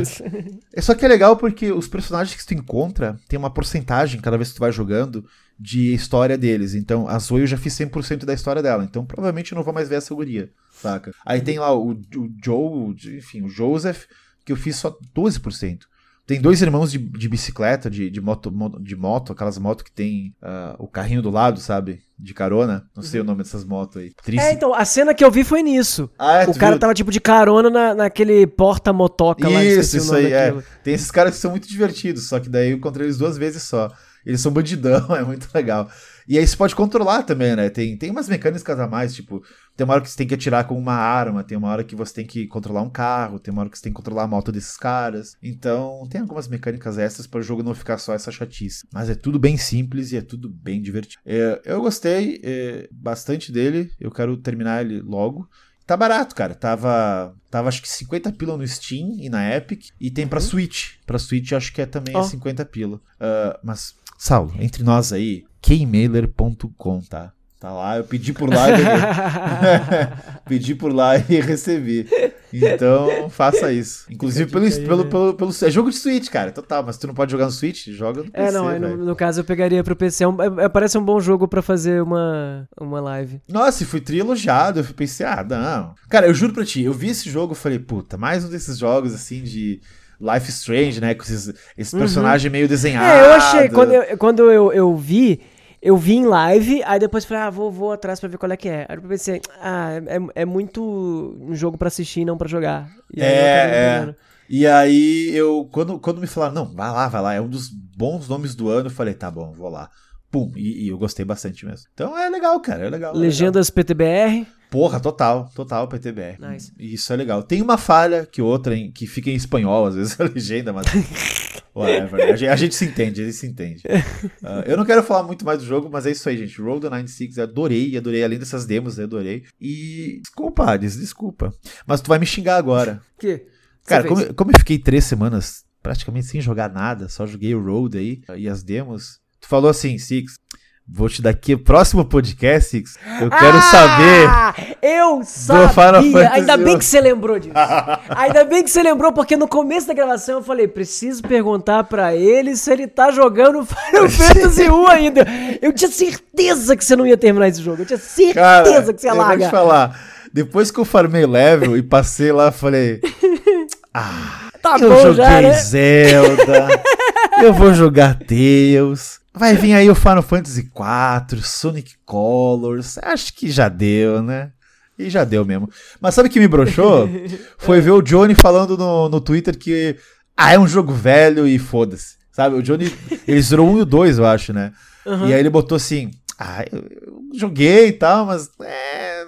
É só que é legal porque os personagens que tu encontra tem uma porcentagem, cada vez que tu vai jogando, de história deles. Então, a Zoe eu já fiz 100% da história dela. Então, provavelmente eu não vou mais ver essa guria, saca? Aí tem lá o, o Joe, enfim, o Joseph, que eu fiz só 12%. Tem dois irmãos de, de bicicleta, de, de, moto, mo- de moto, aquelas motos que tem ah, o carrinho do lado, sabe? De carona. Não sei o nome dessas motos aí. Triste. É, então, a cena que eu vi foi nisso. Ah, é, o cara viu? tava tipo de carona na, naquele porta-motoca lá. Isso, isso aí, é. daquilo. Tem esses caras que são muito divertidos, só que daí eu encontrei eles duas vezes só. Eles são bandidão, é muito legal. E aí você pode controlar também, né? Tem, tem umas mecânicas a mais, tipo, tem uma hora que você tem que atirar com uma arma, tem uma hora que você tem que controlar um carro, tem uma hora que você tem que controlar a moto desses caras. Então, tem algumas mecânicas extras para o jogo não ficar só essa chatice. Mas é tudo bem simples e é tudo bem divertido. É, eu gostei é, bastante dele, eu quero terminar ele logo. Tá barato, cara. Tava, tava acho que 50 pila no Steam e na Epic. E tem pra Switch. Pra Switch acho que é também é 50 pila. Ah, mas, Saulo, entre nós aí, keymailer.com, tá? Tá lá, eu pedi por lá e pedi por lá e recebi. Então, faça isso. Inclusive pelo, aí, pelo, né? pelo, pelo, É jogo de Switch, cara, total. Mas tu não pode jogar no Switch? Joga no PC, É, não, no, no caso eu pegaria pro PC. É um- é- é- parece um bom jogo pra fazer uma, uma live. Nossa, e fui tri-elogiado. Eu pensei, ah, não. Cara, eu juro pra ti, eu vi esse jogo e falei, puta, mais um desses jogos assim de Life Strange, né? Com esses, esse personagem meio desenhado. Uhum. É, eu achei, quando eu, quando eu, eu vi, eu vi em live, aí depois falei, ah, vou, vou atrás pra ver qual é que é. Aí eu pensei, ah, é, é muito um jogo pra assistir, não pra jogar. E aí eu acabei É, é. E aí, eu, quando, quando me falaram, não, vai lá, vai lá, é um dos bons nomes do ano, eu falei, tá bom, vou lá. Pum, e, e eu gostei bastante mesmo. Então é legal, cara, é legal. é legal. Legendas PTBR. Porra, total, total PTBR. Nice. Isso é legal. Tem uma falha que outra em- que fica em espanhol, às vezes a legenda, mas. Whatever. A gente, a gente se entende, a gente se entende. Ah, eu não quero falar muito mais do jogo, mas é isso aí, gente. The 96, eu adorei, adorei. Além dessas demos, adorei. E. Desculpa, Hades, desculpa. Mas tu vai me xingar agora. Que? Cara, como, como eu fiquei três semanas praticamente sem jogar nada, só joguei o Road aí e as demos. Tu falou assim, Six, vou te dar aqui o próximo podcast, Six. Eu quero saber. Ah, Eu Final sabia! Ainda bem que você lembrou disso. Ainda bem que você lembrou, porque no começo da gravação eu falei, preciso perguntar pra ele se ele tá jogando Final Fantasy 1 ainda. Eu tinha certeza que você não ia terminar esse jogo. Eu tinha certeza Cara, que você ia eu vou te largar. falar. Depois que eu farmei level e passei lá, falei. Ah, Tá eu bom joguei já, né? Zelda. eu vou jogar Tails. Vai vir aí o Final Fantasy IV, Sonic Colors. Acho que já deu, né? E já deu mesmo. Mas sabe o que me broxou? Foi ver o Johnny falando no, no Twitter que. Ah, é um jogo velho e foda-se. Sabe? O Johnny. Ele zerou um e o dois, eu acho, né? Uhum. E aí ele botou assim. Ah, eu, eu joguei e tal, mas. É?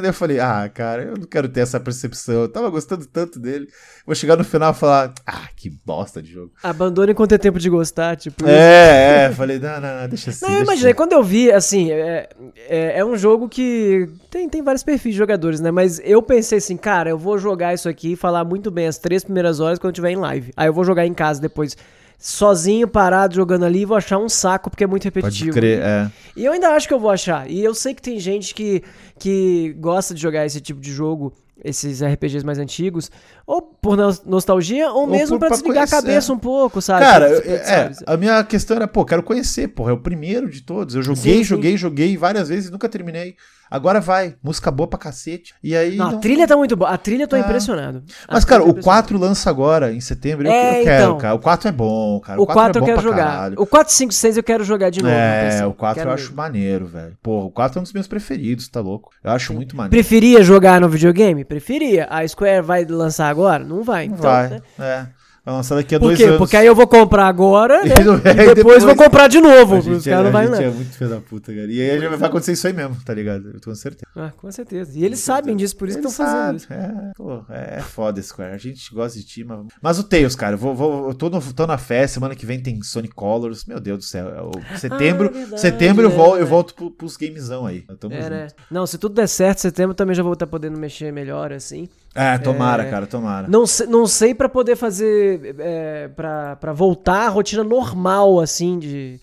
Daí Eu falei, ah, cara, eu não quero ter essa percepção. Eu tava gostando tanto dele. Vou chegar no final e falar, ah, que bosta de jogo. Abandone quando é tempo de gostar, tipo. É, é, falei, não, não, não, deixa assim. Não, eu imaginei, assim. quando eu vi, assim, é, é, é um jogo que tem, tem vários perfis de jogadores, né? Mas eu pensei assim, cara, eu vou jogar isso aqui e falar muito bem as três primeiras horas quando eu estiver em live. Aí eu vou jogar em casa depois, sozinho, parado, jogando ali, vou achar um saco porque é muito Pode repetitivo. crer, é. E eu ainda acho que eu vou achar. E eu sei que tem gente que, que gosta de jogar esse tipo de jogo, esses RPGs mais antigos, ou por nos- nostalgia, ou, mesmo por- pra desligar a conhecer. cabeça um pouco, sabe? Cara, Pra- pra- é, sabe? a minha questão era, pô, quero conhecer, porra, é o primeiro de todos. Eu joguei, Sim, sim. joguei, joguei várias vezes e nunca terminei. Agora vai, música boa pra cacete. E aí. Não, não- a trilha tá muito boa. A trilha eu tô É. impressionado. A Mas, cara, tô o impressionado. 4 lança agora, em setembro. Eu, É, eu quero, então. cara. O 4 é bom, cara. O 4 é eu quero jogar. caralho. O 4, 5, 6 eu quero jogar de novo. no É, o 4 Quero eu acho mesmo. maneiro, velho. Porra, o 4 é um dos meus preferidos, tá louco? Eu acho muito maneiro. Preferia jogar no videogame? Preferia. A Square vai lançar agora? Não vai. Então, vai. né? É. Lançar daqui a Por dois quê? anos. Porque aí eu vou comprar agora, né? E não- e depois, depois- vou comprar de novo. Os gente, é, caras não vai lá. é muito filho da puta, cara. E aí já vai acontecer isso aí mesmo, tá ligado? Eu tenho certeza. Ah, com certeza. E eles sabem disso, por isso que Ele estão fazendo isso. É, pô, é foda, Square. A gente gosta de ti, mas... Mas o Tails, cara, eu, vou, vou- eu tô, no- tô na fé, semana que vem tem Sonic Colors. Meu Deus do céu. é o- setembro, Ah, verdade, setembro eu, é, vol- eu né? volto pro, pros gamezão aí. Tamo É, junto. né? Não, se tudo der certo, setembro também já vou estar podendo mexer melhor, assim. É, tomara, É. cara, tomara. Não sei, não sei para poder fazer. É, pra voltar à rotina normal, assim, de.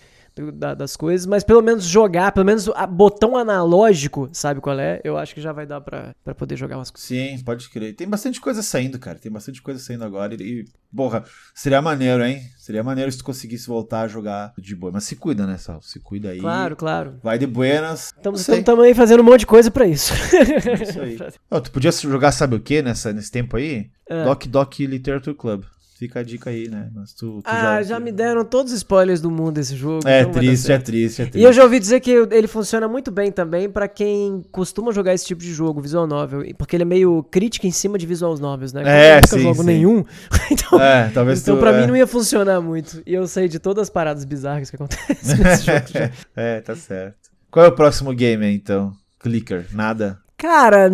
Da- das coisas, mas pelo menos jogar, pelo menos a botão analógico, sabe qual é? Eu acho que já vai dar pra, pra poder jogar umas coisas. Sim, pode crer. Tem bastante coisa saindo, cara. Tem bastante coisa saindo agora. E, e, porra, seria maneiro, hein? Seria maneiro se tu conseguisse voltar a jogar de boa. Mas se cuida, né, Sal? Se cuida aí. Claro, claro. Vai de buenas. Estamos também fazendo um monte de coisa pra isso. É Isso aí. Ó, tu podia jogar, sabe o que nessa, nesse tempo aí? É. Doc Doc Literature Club. Fica a dica aí, né? Mas tu, tu ah, já me deram todos os spoilers do mundo desse jogo. É então triste, é triste, é triste. E eu já ouvi dizer que ele funciona muito bem também pra quem costuma jogar esse tipo de jogo, visual novel, porque ele é meio crítica em cima de visual novels, né? É, eu nunca sim, jogo sim. nenhum, então, É, talvez então tu, pra é. mim não ia funcionar muito. E eu sei de todas as paradas bizarras que acontecem nesse jogo. já. é, tá certo. Qual é o próximo game aí, então? Clicker, nada. Cara,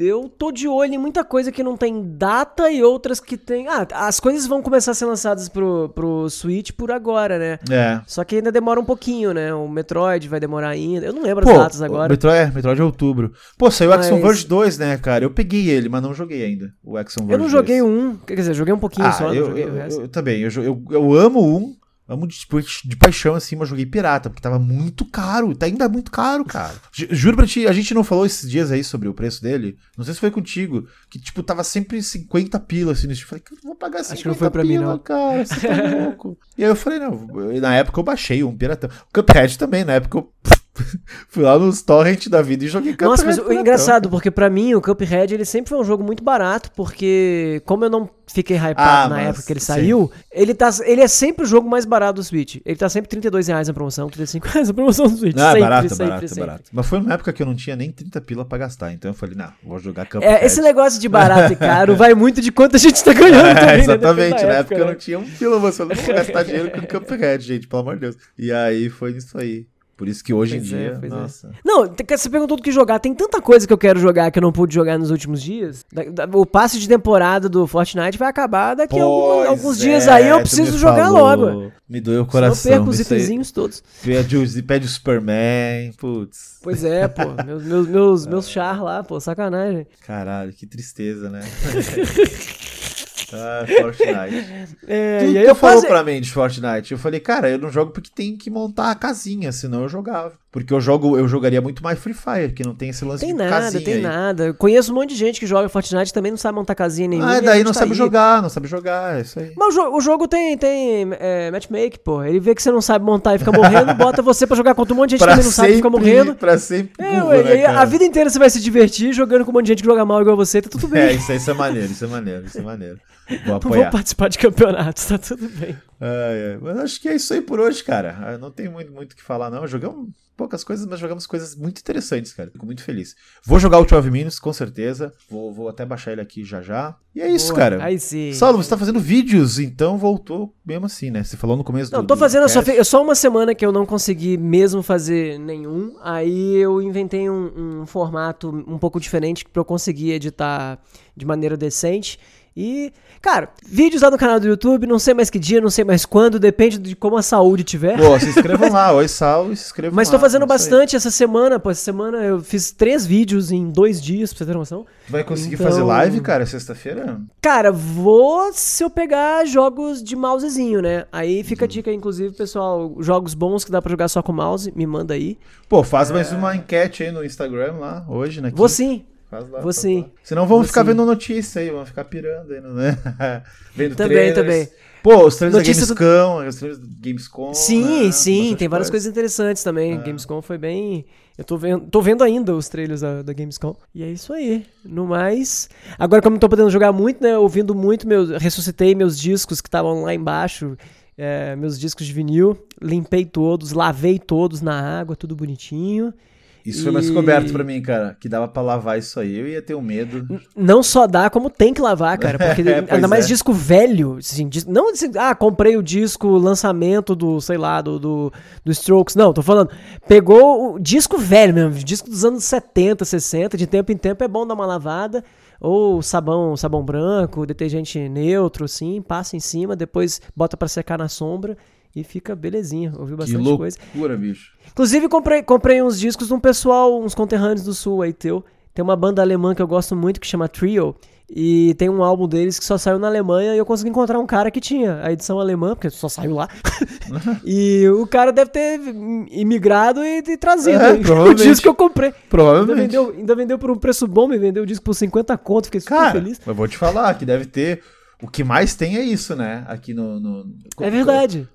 eu tô de olho em muita coisa que não tem data e outras que tem. Ah, as coisas vão começar a ser lançadas pro, pro Switch por agora, né? É. Só que ainda demora um pouquinho, né? O Metroid vai demorar ainda. Eu não lembro Pô, as datas o agora. Metroid, é, Metroid é outubro. Pô, saiu o Mas- Action Verge 2, né, cara? Eu peguei ele, mas não joguei ainda. O Action Verge Eu não joguei 2. um, quer dizer, joguei um pouquinho Ah, só, eu, joguei eu, o resto. eu também. Eu, eu, eu amo um. Amo de, tipo, de paixão, assim, mas joguei pirata, porque tava muito caro. Tá ainda muito caro, cara. Ju- Juro pra ti, a gente não falou esses dias aí sobre o preço dele. Não sei se foi contigo. Que, tipo, tava sempre 50 pila, assim. no Steam. Eu falei, cara, eu vou pagar 50 Acho que não foi pra mim, pila, não. cara. Você tá louco. e aí eu falei, não. eu- Na época eu baixei um piratão. O Cuphead também, na época eu fui lá nos torrent da vida e joguei Cuphead. Nossa, mas o engraçado, porque pra mim o Cuphead ele sempre foi um jogo muito barato, porque como eu não fiquei hypado Ah, na época que ele sim. saiu, ele, tá, ele é sempre o jogo mais barato do Switch. Ele tá sempre 32 reais na promoção, 35 reais na promoção do Switch. Não, é sempre, barato, é sempre, barato, é sempre. barato. Mas foi numa época que eu não tinha nem 30 pila pra gastar. Então eu falei, não, vou jogar Cuphead. É, esse negócio de barato e caro vai muito de quanto a gente tá ganhando É, também, né? exatamente, Depende da na época eu né? não tinha um pila, você não vou gastar dinheiro com Cuphead, gente, pelo amor de Deus. E aí foi isso aí. Por isso que hoje Pois em é, dia, pois é. nossa. Não, te- você perguntou do que jogar. Tem tanta coisa que eu quero jogar que eu não pude jogar nos últimos dias. O passe de temporada do Fortnite vai acabar daqui a Pois alguns é, dias aí. Eu tu preciso jogar falou. logo. Me doeu o Senão eu coração. perco os aí. itenzinhos todos. Pede, o- pede o Superman, putz. Pois é, pô. Meus, meus, meus, meus char lá, pô. Sacanagem. Caralho, que tristeza, né? ah, Fortnite. É, e aí tu eu falou quase... pra mim de Fortnite. Eu falei, cara, eu não jogo porque tem que montar a casinha, senão eu jogava. Porque eu jogo, eu jogaria muito mais Free Fire, que não tem esse lance Tem de nada, casinha tem aí. nada. Eu conheço um monte de gente que joga Fortnite e também não sabe montar casinha nenhuma. Ah, daí não tá sabe aí. jogar, não sabe jogar, é isso aí. Mas o, jo- o jogo tem, tem é, matchmake, pô. Ele vê que você não sabe montar e fica morrendo, bota você pra jogar contra um monte de gente que também não sabe e fica morrendo. Pra sempre É, e né, a vida inteira você vai se divertir jogando com um monte de gente que joga mal igual você, tá tudo bem. É, isso, aí, isso é maneiro, isso é maneiro, isso é maneiro. Vou não vou apoiar. participar de campeonatos, tá tudo bem. Ai, ai. Mas acho que é isso aí por hoje, cara. Ah, Não tem muito muito o que falar, não. Jogamos poucas coisas, mas jogamos coisas muito interessantes, cara. Fico muito feliz. Vou jogar o 12 Minutes, com certeza. Vou, vou até baixar ele aqui já já. E é isso, Boa, cara. Aí sim. Saulo, você tá fazendo vídeos, então voltou mesmo assim, né? Você falou no começo Não, do tô do fazendo só, só uma semana que eu não consegui mesmo fazer nenhum. Aí eu inventei um, um formato um pouco diferente pra eu conseguir editar de maneira decente. E, cara, vídeos lá no canal do YouTube, não sei mais que dia, não sei mais quando, depende de como a saúde tiver. Pô, se inscrevam lá. Oi, Saulo, se inscrevam Mas lá. tô fazendo é bastante essa semana, pô. Essa semana eu fiz três vídeos em dois dias, pra você ter noção. Tu vai conseguir Então- fazer live, cara, sexta-feira? Cara, vou se eu pegar jogos de mousezinho, né? Aí fica a dica, inclusive, pessoal, jogos bons que dá pra jogar só com mouse, me manda aí. Pô, faz mais uma enquete aí no Instagram lá, hoje, né? Vou sim. Faz lá, Vou sim. Senão vamos Vou ficar sim. vendo notícia aí, vamos ficar pirando aí, né? Vendo Também, trailers. também. Pô, os trailers Notícia da do- Gamescom, os trailers da Gamescom. Sim, né? sim, tem várias coisa. coisas interessantes também. É. Gamescom foi bem. Eu tô vendo, tô vendo ainda os trailers da, da Gamescom. E é isso aí. No mais. Agora, como não tô podendo jogar muito, né? Ouvindo muito, meus, ressuscitei meus discos que estavam lá embaixo. é, meus discos de vinil. Limpei todos, lavei todos na água, tudo bonitinho. Isso E- foi mais descoberto pra mim, cara. Que dava pra lavar isso aí. Eu ia ter um medo. Não só dá, como tem que lavar, cara. Porque É, ainda mais é. disco velho. Assim, não assim, ah, comprei o disco lançamento do, sei lá, do, do, do Strokes. Não, tô falando. Pegou o disco velho mesmo, disco dos anos 70, 60. De tempo em tempo é bom dar uma lavada. Ou sabão, sabão branco, detergente neutro, assim, passa em cima, depois bota pra secar na sombra e fica belezinha. Ouviu Que bastante coisa. loucura, bicho. Inclusive, comprei, comprei uns discos de um pessoal, uns conterrâneos do sul aí teu. Tem uma banda alemã que eu gosto muito que chama Trio. E tem um álbum deles que só saiu na Alemanha e eu consegui encontrar um cara que tinha a edição alemã, porque só saiu lá. e o cara deve ter imigrado e, e trazido É, o disco que eu comprei. Ainda Provavelmente. vendeu, ainda vendeu por um preço bom, me vendeu o disco por 50 conto, fiquei super Cara, feliz. eu vou te falar que deve ter. O que mais tem é isso, né? Aqui no. no- É verdade.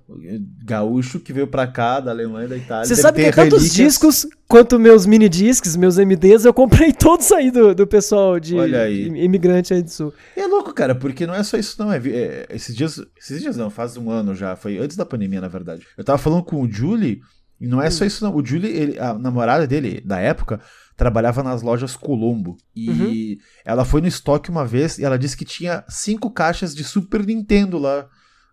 Gaúcho que veio pra cá, da Alemanha da Itália. Você sabe que ter tanto os relíquias. discos quanto meus mini discs, meus MDs, eu comprei todos aí do, do pessoal de Olha aí. imigrante aí do sul. E é louco, cara, porque não é só isso, não. É, é- esses dias. Esses dias não, faz um ano já. Foi antes da pandemia, na verdade. Eu tava falando com o Julie, e não é só isso, não. O Julie, ele- a namorada dele, da época, trabalhava nas lojas Colombo. E Uhum. ela foi no estoque uma vez e ela disse que tinha cinco caixas de Super Nintendo lá.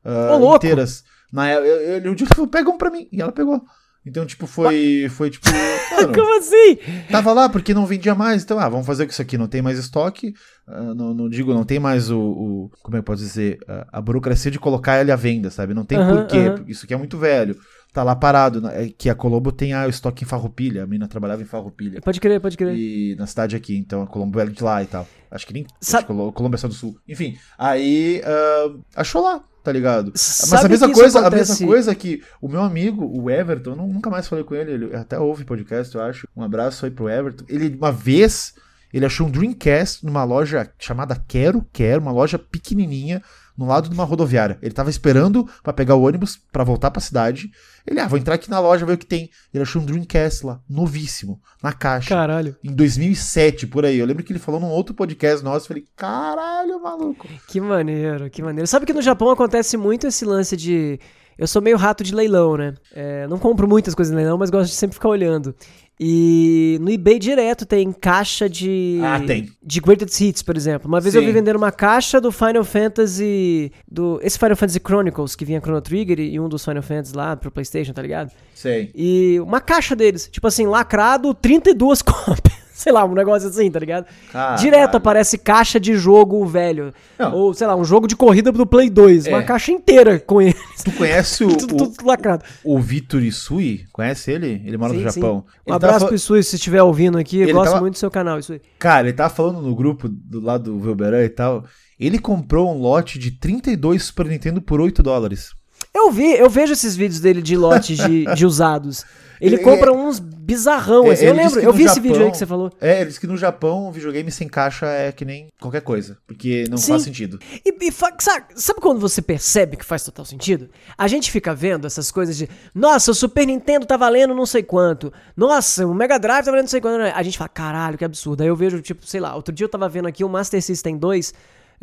ah, Ô, inteiras. Na, eu, eu, eu, falou, pega um pra mim. E ela pegou. Então, tipo, foi. Foi tipo. mano, Como assim? Tava lá porque não vendia mais, então, ah, vamos fazer com isso aqui, não tem mais estoque, ah, não, não digo, não tem mais o, o- como é que pode dizer, a, a burocracia de colocar ele à venda, sabe? Não tem Aham, porquê, isso aqui é muito velho, tá lá parado, né? É que a Colombo tem ah, o estoque em Farroupilha, a mina trabalhava em Farroupilha, Pode crer, pode crer. e na cidade aqui, então a Colombo é de lá e tal, acho que nem, Sabe- acho que Colo- Colombo é só do sul, enfim, aí ah, achou lá, tá ligado? Mas Sabe a mesma coisa, a mesma coisa que o meu amigo, o Everton, eu nu- nunca mais falei com ele, ele até ouve podcast, eu acho. Um abraço aí pro Everton. Ele uma vez ele achou um Dreamcast numa loja chamada Quero Quero, uma loja pequenininha no lado de uma rodoviária. Ele tava esperando pra pegar o ônibus pra voltar pra cidade. Ele, ah, vou entrar aqui na loja ver o que tem. Ele achou um Dreamcast lá, novíssimo, na caixa. Caralho, Em 2007, por aí. Eu lembro que ele falou num outro podcast nosso. Eu falei, caralho, maluco. que maneiro, que maneiro. Sabe que no Japão acontece muito esse lance de. Eu sou meio rato de leilão, né? É, não compro muitas coisas em leilão, mas gosto de sempre ficar olhando. E no eBay direto tem caixa de. Ah, tem. De Greatest Hits, por exemplo. Uma vez eu Sim. vi vender uma caixa do Final Fantasy. do Esse Final Fantasy Chronicles, que vinha Chrono Trigger e um dos Final Fantasy lá pro PlayStation, tá ligado? Sei. E uma caixa deles, tipo assim, lacrado, 32 cópias. Sei lá, um negócio assim, tá ligado? Caralho. Direto aparece caixa de jogo velho. Não. Ou, sei lá, um jogo de corrida do Play 2. Uma É. caixa inteira com ele. Tu conhece o, tudo, o, tudo lacrado. o Vitor Isui? Conhece ele? Ele mora no Sim, sim. Japão. Um tava abraço fal- pro Isui, se estiver ouvindo aqui. Eu Ele gosto tava- muito do seu canal, Isui. Cara, ele tava falando no grupo do lado do Velberan e tal. Ele comprou um lote de 32 Super Nintendo por 8 dólares. Eu vi, eu vejo esses vídeos dele de lotes de, de usados. Ele Ele- compra uns bizarrão, É, assim. Eu lembro, eu vi esse Japão- vídeo aí que você falou. É, ele disse que no Japão o videogame sem caixa é que nem qualquer coisa. Porque não Sim. faz sentido. E, e fa- sabe, sabe quando você percebe que faz total sentido? A gente fica vendo essas coisas de, nossa, o Super Nintendo tá valendo não sei quanto. Nossa, o Mega Drive tá valendo não sei quanto. A gente fala, caralho, que absurdo. Aí eu vejo, tipo, sei lá, outro dia eu tava vendo aqui o Master System 2,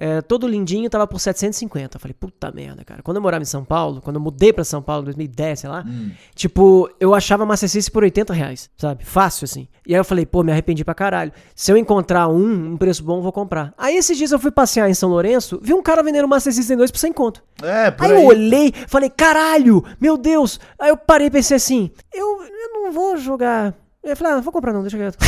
é, todo lindinho, tava por 750. Eu falei, puta merda, cara. Quando eu morava em São Paulo, quando eu mudei pra São Paulo em 2010, sei lá, tipo, eu achava System por 80 reais, sabe? Fácil assim. E aí eu falei, pô, me arrependi pra caralho. Se eu encontrar um, um preço bom, eu vou comprar. Aí esses dias eu fui passear em São Lourenço, vi um cara vendendo Master System 2 por 100 conto. É, por Aí aí. eu olhei, falei, caralho, meu Deus. Aí eu parei e pensei assim, eu, eu não vou jogar. Eu falei, ah, não vou comprar não, deixa quieto.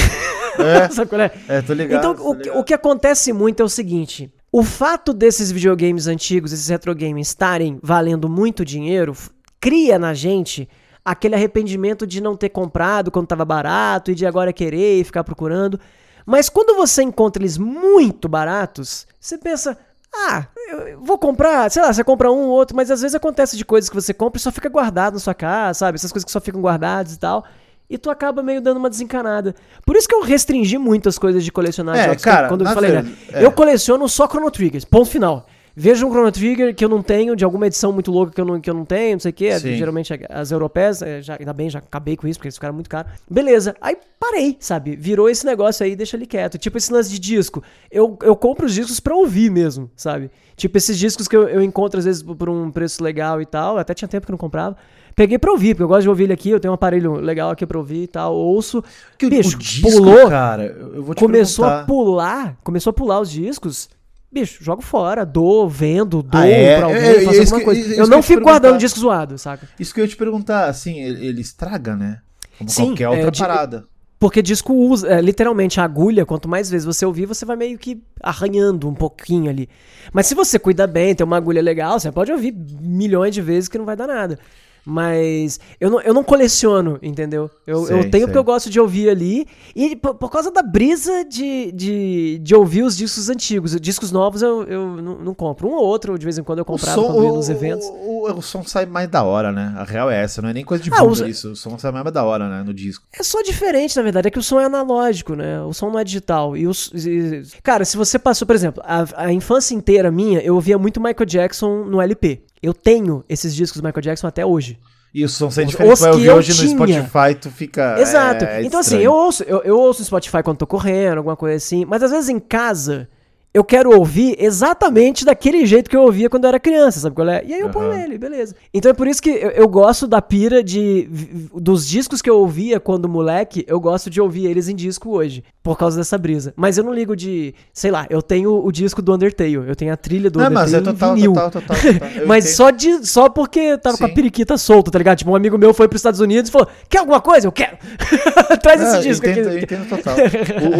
É. Sabe qual é? É, tô ligado. Então, o, ligado. o que acontece muito é o seguinte: o fato desses videogames antigos, esses retro games, estarem valendo muito dinheiro, cria na gente aquele arrependimento de não ter comprado quando tava barato e de agora querer e ficar procurando. Mas quando você encontra eles muito baratos, você pensa. Ah, eu vou comprar, sei lá, você compra um ou outro, mas às vezes acontece de coisas que você compra e só fica guardado na sua casa, sabe? Essas coisas que só ficam guardadas e tal. E tu acaba meio dando uma desencanada. Por isso que eu restringi muito as coisas de colecionar É, jogos. cara, quando eu falei, né? é. Eu coleciono só Chrono Triggers, ponto final. Vejo um Chrono Trigger que eu não tenho, de alguma edição muito louca que eu não, que eu não tenho, não sei o quê. Sim. Geralmente as europeias, é, já, ainda bem, já acabei com isso, porque eles ficaram muito caros. Beleza. Aí parei, sabe? Virou esse negócio aí, deixa ele quieto. Tipo esse lance de disco. Eu, eu compro os discos pra ouvir mesmo, sabe? Tipo esses discos que eu, eu encontro às vezes por um preço legal e tal. Até tinha tempo que eu não comprava. Peguei pra ouvir, porque eu gosto de ouvir ele aqui, eu tenho um aparelho legal aqui pra ouvir e tal, ouço. Que Bicho, o disco, pulou, cara, eu eu vou te começou a perguntar. pular, começou a pular os discos. Bicho, jogo fora, dou, vendo, dou Ah, é? pra alguém, É, é faço alguma que- coisa. eu eu não te fico guardando disco zoado, saca? Isso que eu ia te perguntar, assim, ele, ele estraga, né? Como Sim, qualquer é, outra de- parada. Porque disco usa, é, literalmente, a agulha, quanto mais vezes você ouvir, você vai meio que arranhando um pouquinho ali. Mas se você cuida bem, tem uma agulha legal, você pode ouvir milhões de vezes que não vai dar nada. Mas eu não, eu não coleciono, entendeu? Eu, Sei, eu tenho sei. porque eu gosto de ouvir ali. E por, por causa da brisa de, de, de ouvir os discos antigos. Discos novos eu, eu não, não compro. Um ou outro, de vez em quando eu O comprava som, quando ia o, nos eventos. o, o- o som sai mais da hora, né? A real é essa, não é nem coisa de Ah, bunda os- isso. O som sai mais da hora, né? No disco. É só diferente, na verdade. É que o som é analógico, né? O som não é digital. E os, e- cara, se você passou, por exemplo, a, a infância inteira minha, eu ouvia muito Michael Jackson no LP. Eu tenho esses discos do Michael Jackson até hoje. E o som sai Os- que ouvir eu hoje no tinha. Spotify, tu fica. Exato. é, então, assim, estranho. eu ouço, eu, eu ouço no Spotify quando tô correndo, alguma coisa assim. Mas às vezes em casa. Eu quero ouvir exatamente daquele jeito que eu ouvia quando eu era criança, sabe qual é? E aí eu ponho Aham. ele, beleza. Então é por isso que eu, eu gosto da pira de. Dos discos que eu ouvia quando moleque, eu gosto de ouvir eles em disco hoje. Por causa dessa brisa. Mas eu não ligo de. Sei lá, eu tenho o disco do Undertale. Eu tenho a trilha do Não, Undertale. mas é em total, vinil. total, total, total. Eu Mas entendo. só, de, só porque tava com a Sim. periquita solta, tá ligado? Tipo, um amigo meu foi pros Estados Unidos e falou: Quer alguma coisa? Eu quero! Traz Ah, esse eu disco entendo, aqui. eu entendo total.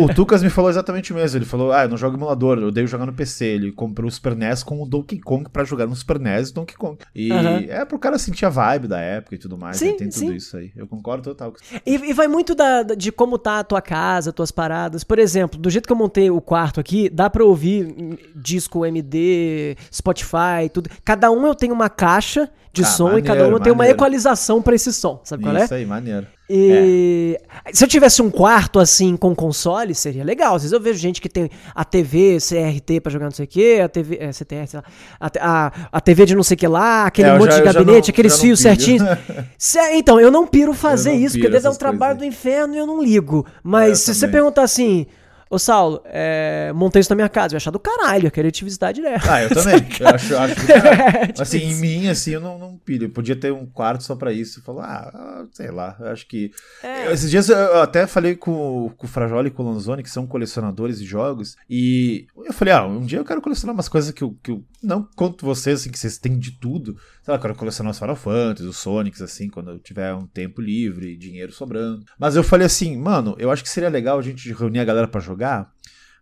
o, o Tucas me falou exatamente o mesmo. Ele falou: Ah, eu não jogo emulador, eu odeio jogar no PC. Ele comprou o Super NES com o Donkey Kong pra jogar no Super NES e Donkey Kong. E Aham. é pro cara sentir a vibe da época e tudo mais. Sim, né? Tem tudo sim. isso aí. Eu concordo total. E, e vai muito da- de como tá a tua casa, tuas paradas. Por exemplo, do jeito que eu montei o quarto aqui, dá pra ouvir disco MD, Spotify, tudo. Cada um eu tenho uma caixa de Ah, som e cada maneiro, um eu tenho uma maneiro. equalização pra esse som, sabe qual é? Isso aí, maneiro. E se eu tivesse um quarto assim com console, seria legal. Às vezes eu vejo gente que tem a TV CRT pra jogar não sei o que, a TV, é, CTR, sei lá, a, a, a TV de não sei o que lá, aquele É, monte já- de gabinete, não- aqueles fios certinhos. Então, eu não piro fazer não isso, piro porque deve dar um trabalho aí. do inferno e eu não ligo. Mas É, eu se você também. perguntar assim, ô Saulo, é, montei isso na minha casa, eu ia achar do caralho, eu queria te visitar direto. Ah, eu também. Eu acho, acho que, cara, Tipo assim, em isso. mim, assim, eu não, não pilho. Eu podia ter um quarto só pra isso. Falar, ah, ah, sei lá, eu acho que. É. Esses dias eu até falei com, com o Frajoli e com o Lanzoni, que são colecionadores de jogos, e eu falei, ah, um dia eu quero colecionar umas coisas que eu, que eu não conto vocês, assim, que vocês têm de tudo. Sei lá, quero colecionar os Final Fantasy, os Sonics, assim, quando eu tiver um tempo livre, dinheiro sobrando. Mas eu falei assim, mano, eu acho que seria legal a gente reunir a galera pra jogar.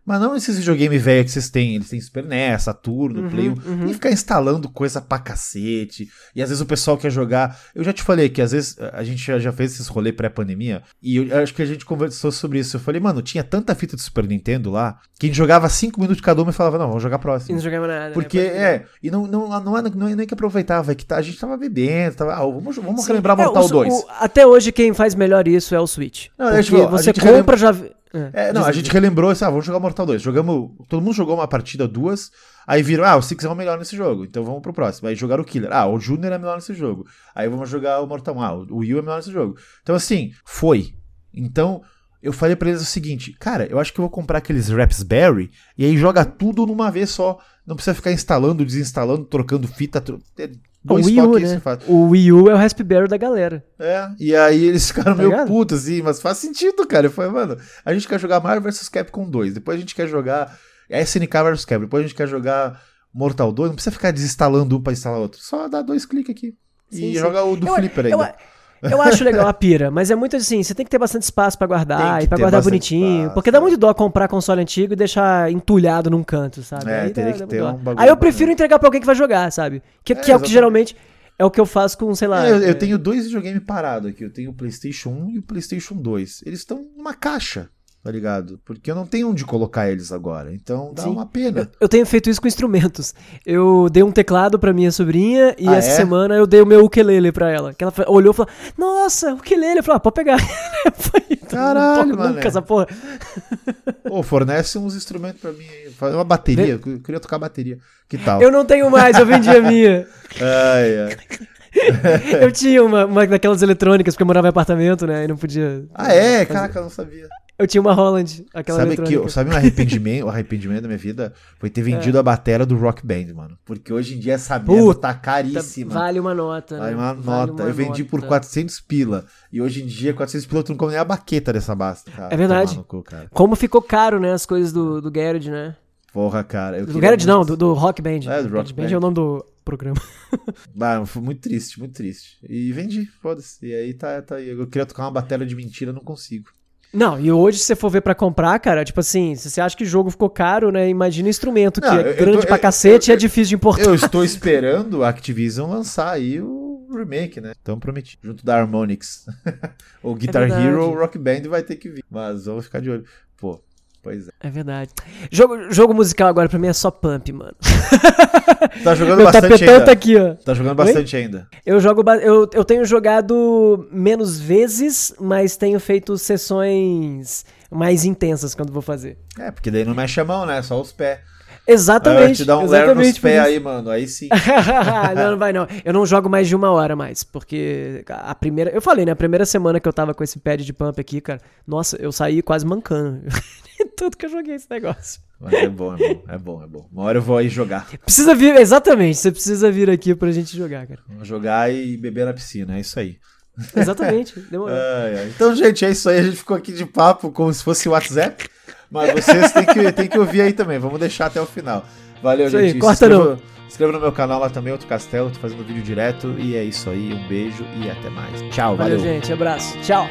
Mas não esses videogame velho que vocês têm. Eles têm Super NES, Saturno, Uhum, Play 1. uhum. E ficar instalando coisa pra cacete. E às vezes o pessoal quer jogar. Eu já te falei que às vezes a gente já, já fez esses rolê pré-pandemia. E eu acho que a gente conversou sobre isso. Eu falei, mano, tinha tanta fita de Super Nintendo lá. Que a gente jogava 5 minutos cada uma e falava, não, vamos jogar E próximo. não jogava nada. né? Porque, crer. é, e não, não, não, é, não é nem que aproveitava, é que tá- a gente tava bebendo, tava, ah, vamos, vamos Sim. relembrar É, Mortal o- 2. o- até hoje quem faz melhor isso é o Switch. Não, porque é, tipo, você compra já. É, não, diz- a gente relembrou assim, ah, vamos jogar Mortal 2. Jogamos, todo mundo jogou uma partida, duas, aí viram, ah, o Six é o melhor nesse jogo, então vamos pro próximo. Aí jogaram o Killer, ah, o Junior é melhor nesse jogo. Aí vamos jogar o Mortal 1, ah, o Will é melhor nesse jogo. Então assim, foi. Então, eu falei pra eles o seguinte, cara, eu acho que eu vou comprar aqueles Raspberry e aí joga tudo numa vez só. Não precisa ficar instalando, desinstalando, trocando fita, tro... é O Wii U, né? faz. O Wii U é o Raspberry da galera. É, e aí eles ficaram Tá meio ligado? putos, assim, mas faz sentido, cara. Falei, mano, a gente quer jogar Marvel vs Capcom 2, depois a gente quer jogar SNK vs Capcom, depois a gente quer jogar Mortal 2, não precisa ficar desinstalando um pra instalar outro, só dá dois cliques aqui. Sim, e sim. joga o do Eu- Flipper ainda. eu acho legal a pira, mas é muito assim, você tem que ter bastante espaço pra Tem guardar e pra ter guardar bonitinho. espaço, porque dá é. muito dó comprar console antigo e deixar entulhado num canto, sabe? É, Aí teria dá- que dá ter um bagulho Aí eu prefiro entregar pra alguém que vai jogar, sabe? Que, É, que é o que geralmente é o que eu faço com, sei lá. É, eu, eu é, tenho dois videogames parados aqui. Eu tenho o PlayStation 1 e o PlayStation 2. Eles estão numa caixa. Tá ligado? Porque eu não tenho onde colocar eles agora. Então dá Sim. uma pena. Eu, eu tenho feito isso com instrumentos. Eu dei um teclado pra minha sobrinha e Ah, essa é? semana eu dei o meu ukulele pra ela. Que ela olhou e falou: Nossa, ukulele. Eu falei: ah, pode pegar. Eu falei, "Então, Caralho, mané. nunca essa porra. Pô, fornece uns instrumentos pra mim aí. Faz uma bateria. Eu queria tocar bateria. Que tal? Eu não tenho mais, eu vendi a minha. Ai, ai. Eu tinha uma, uma daquelas eletrônicas, porque eu morava em apartamento, né? E não podia. Ah, é? fazer. Caraca, eu não sabia. Eu tinha uma Holland, aquela Sabe, que, sabe um arrependimento, o arrependimento da minha vida? Foi ter vendido a batera do Rock Band, mano. Porque hoje em dia essa merda Puta, tá caríssima. Vale uma nota. Vale né? uma Vale nota. uma eu vendi por nota. 400 pila. E hoje em dia, 400 pila, tu não come nem a baqueta dessa basta. Cara. É verdade. Cu, cara. Como ficou caro, né? As coisas do, do Garage, né? Porra, cara. Eu Do Garage não, do, do Rock Band. É, do Rock Band Band. é o nome do programa. Ah, foi muito triste, muito triste. E vendi, foda-se. E aí tá, tá aí. Eu queria tocar uma bateria de mentira, não consigo. Não, e hoje, se você for ver pra comprar, cara, tipo assim, se você acha que o jogo ficou caro, né? Imagina instrumento que Não, é grande tô- pra eu- cacete eu- e é difícil de importar. Eu estou esperando a Activision lançar aí o remake, né? Então prometi. Junto da Harmonix. o Guitar verdade. Hero, o Rock Band vai ter que vir. Mas vamos ficar de olho. Pô, pois é. É verdade. Jogo, jogo musical agora pra mim é só pump, mano. Tá jogando Meu bastante ainda. tá aqui, ó. Tá jogando bastante ainda. Eu jogo. Eu, eu tenho jogado menos vezes, mas tenho feito sessões mais intensas quando vou fazer. É, porque daí não mexe a mão, né? Só os pés. Aí Exatamente. te dar um ler nos pés aí, mano. Aí sim. não, não vai não. Eu não jogo mais de uma hora mais, porque a primeira, eu falei, né, a primeira semana que eu tava com esse pad de pump aqui, cara, nossa, eu saí quase mancando. Tudo que eu joguei esse negócio. Mas é bom, é bom, é bom, é bom. Uma hora eu vou aí jogar. Precisa vir, exatamente, você precisa vir aqui pra gente jogar, cara. Vou jogar e beber na piscina, é isso aí. Exatamente, demorou. Ai. Então, gente, é isso aí. A gente ficou aqui de papo como se fosse WhatsApp. Mas vocês têm que, têm que ouvir aí também. Vamos deixar até o final. Valeu, Isso aí, gente. corta se inscreva, não. inscreva no meu canal lá também, Outro Castelo. Tô fazendo vídeo direto. E é isso aí. Um beijo e até mais. Tchau, Valeu, valeu. gente, abraço. Tchau.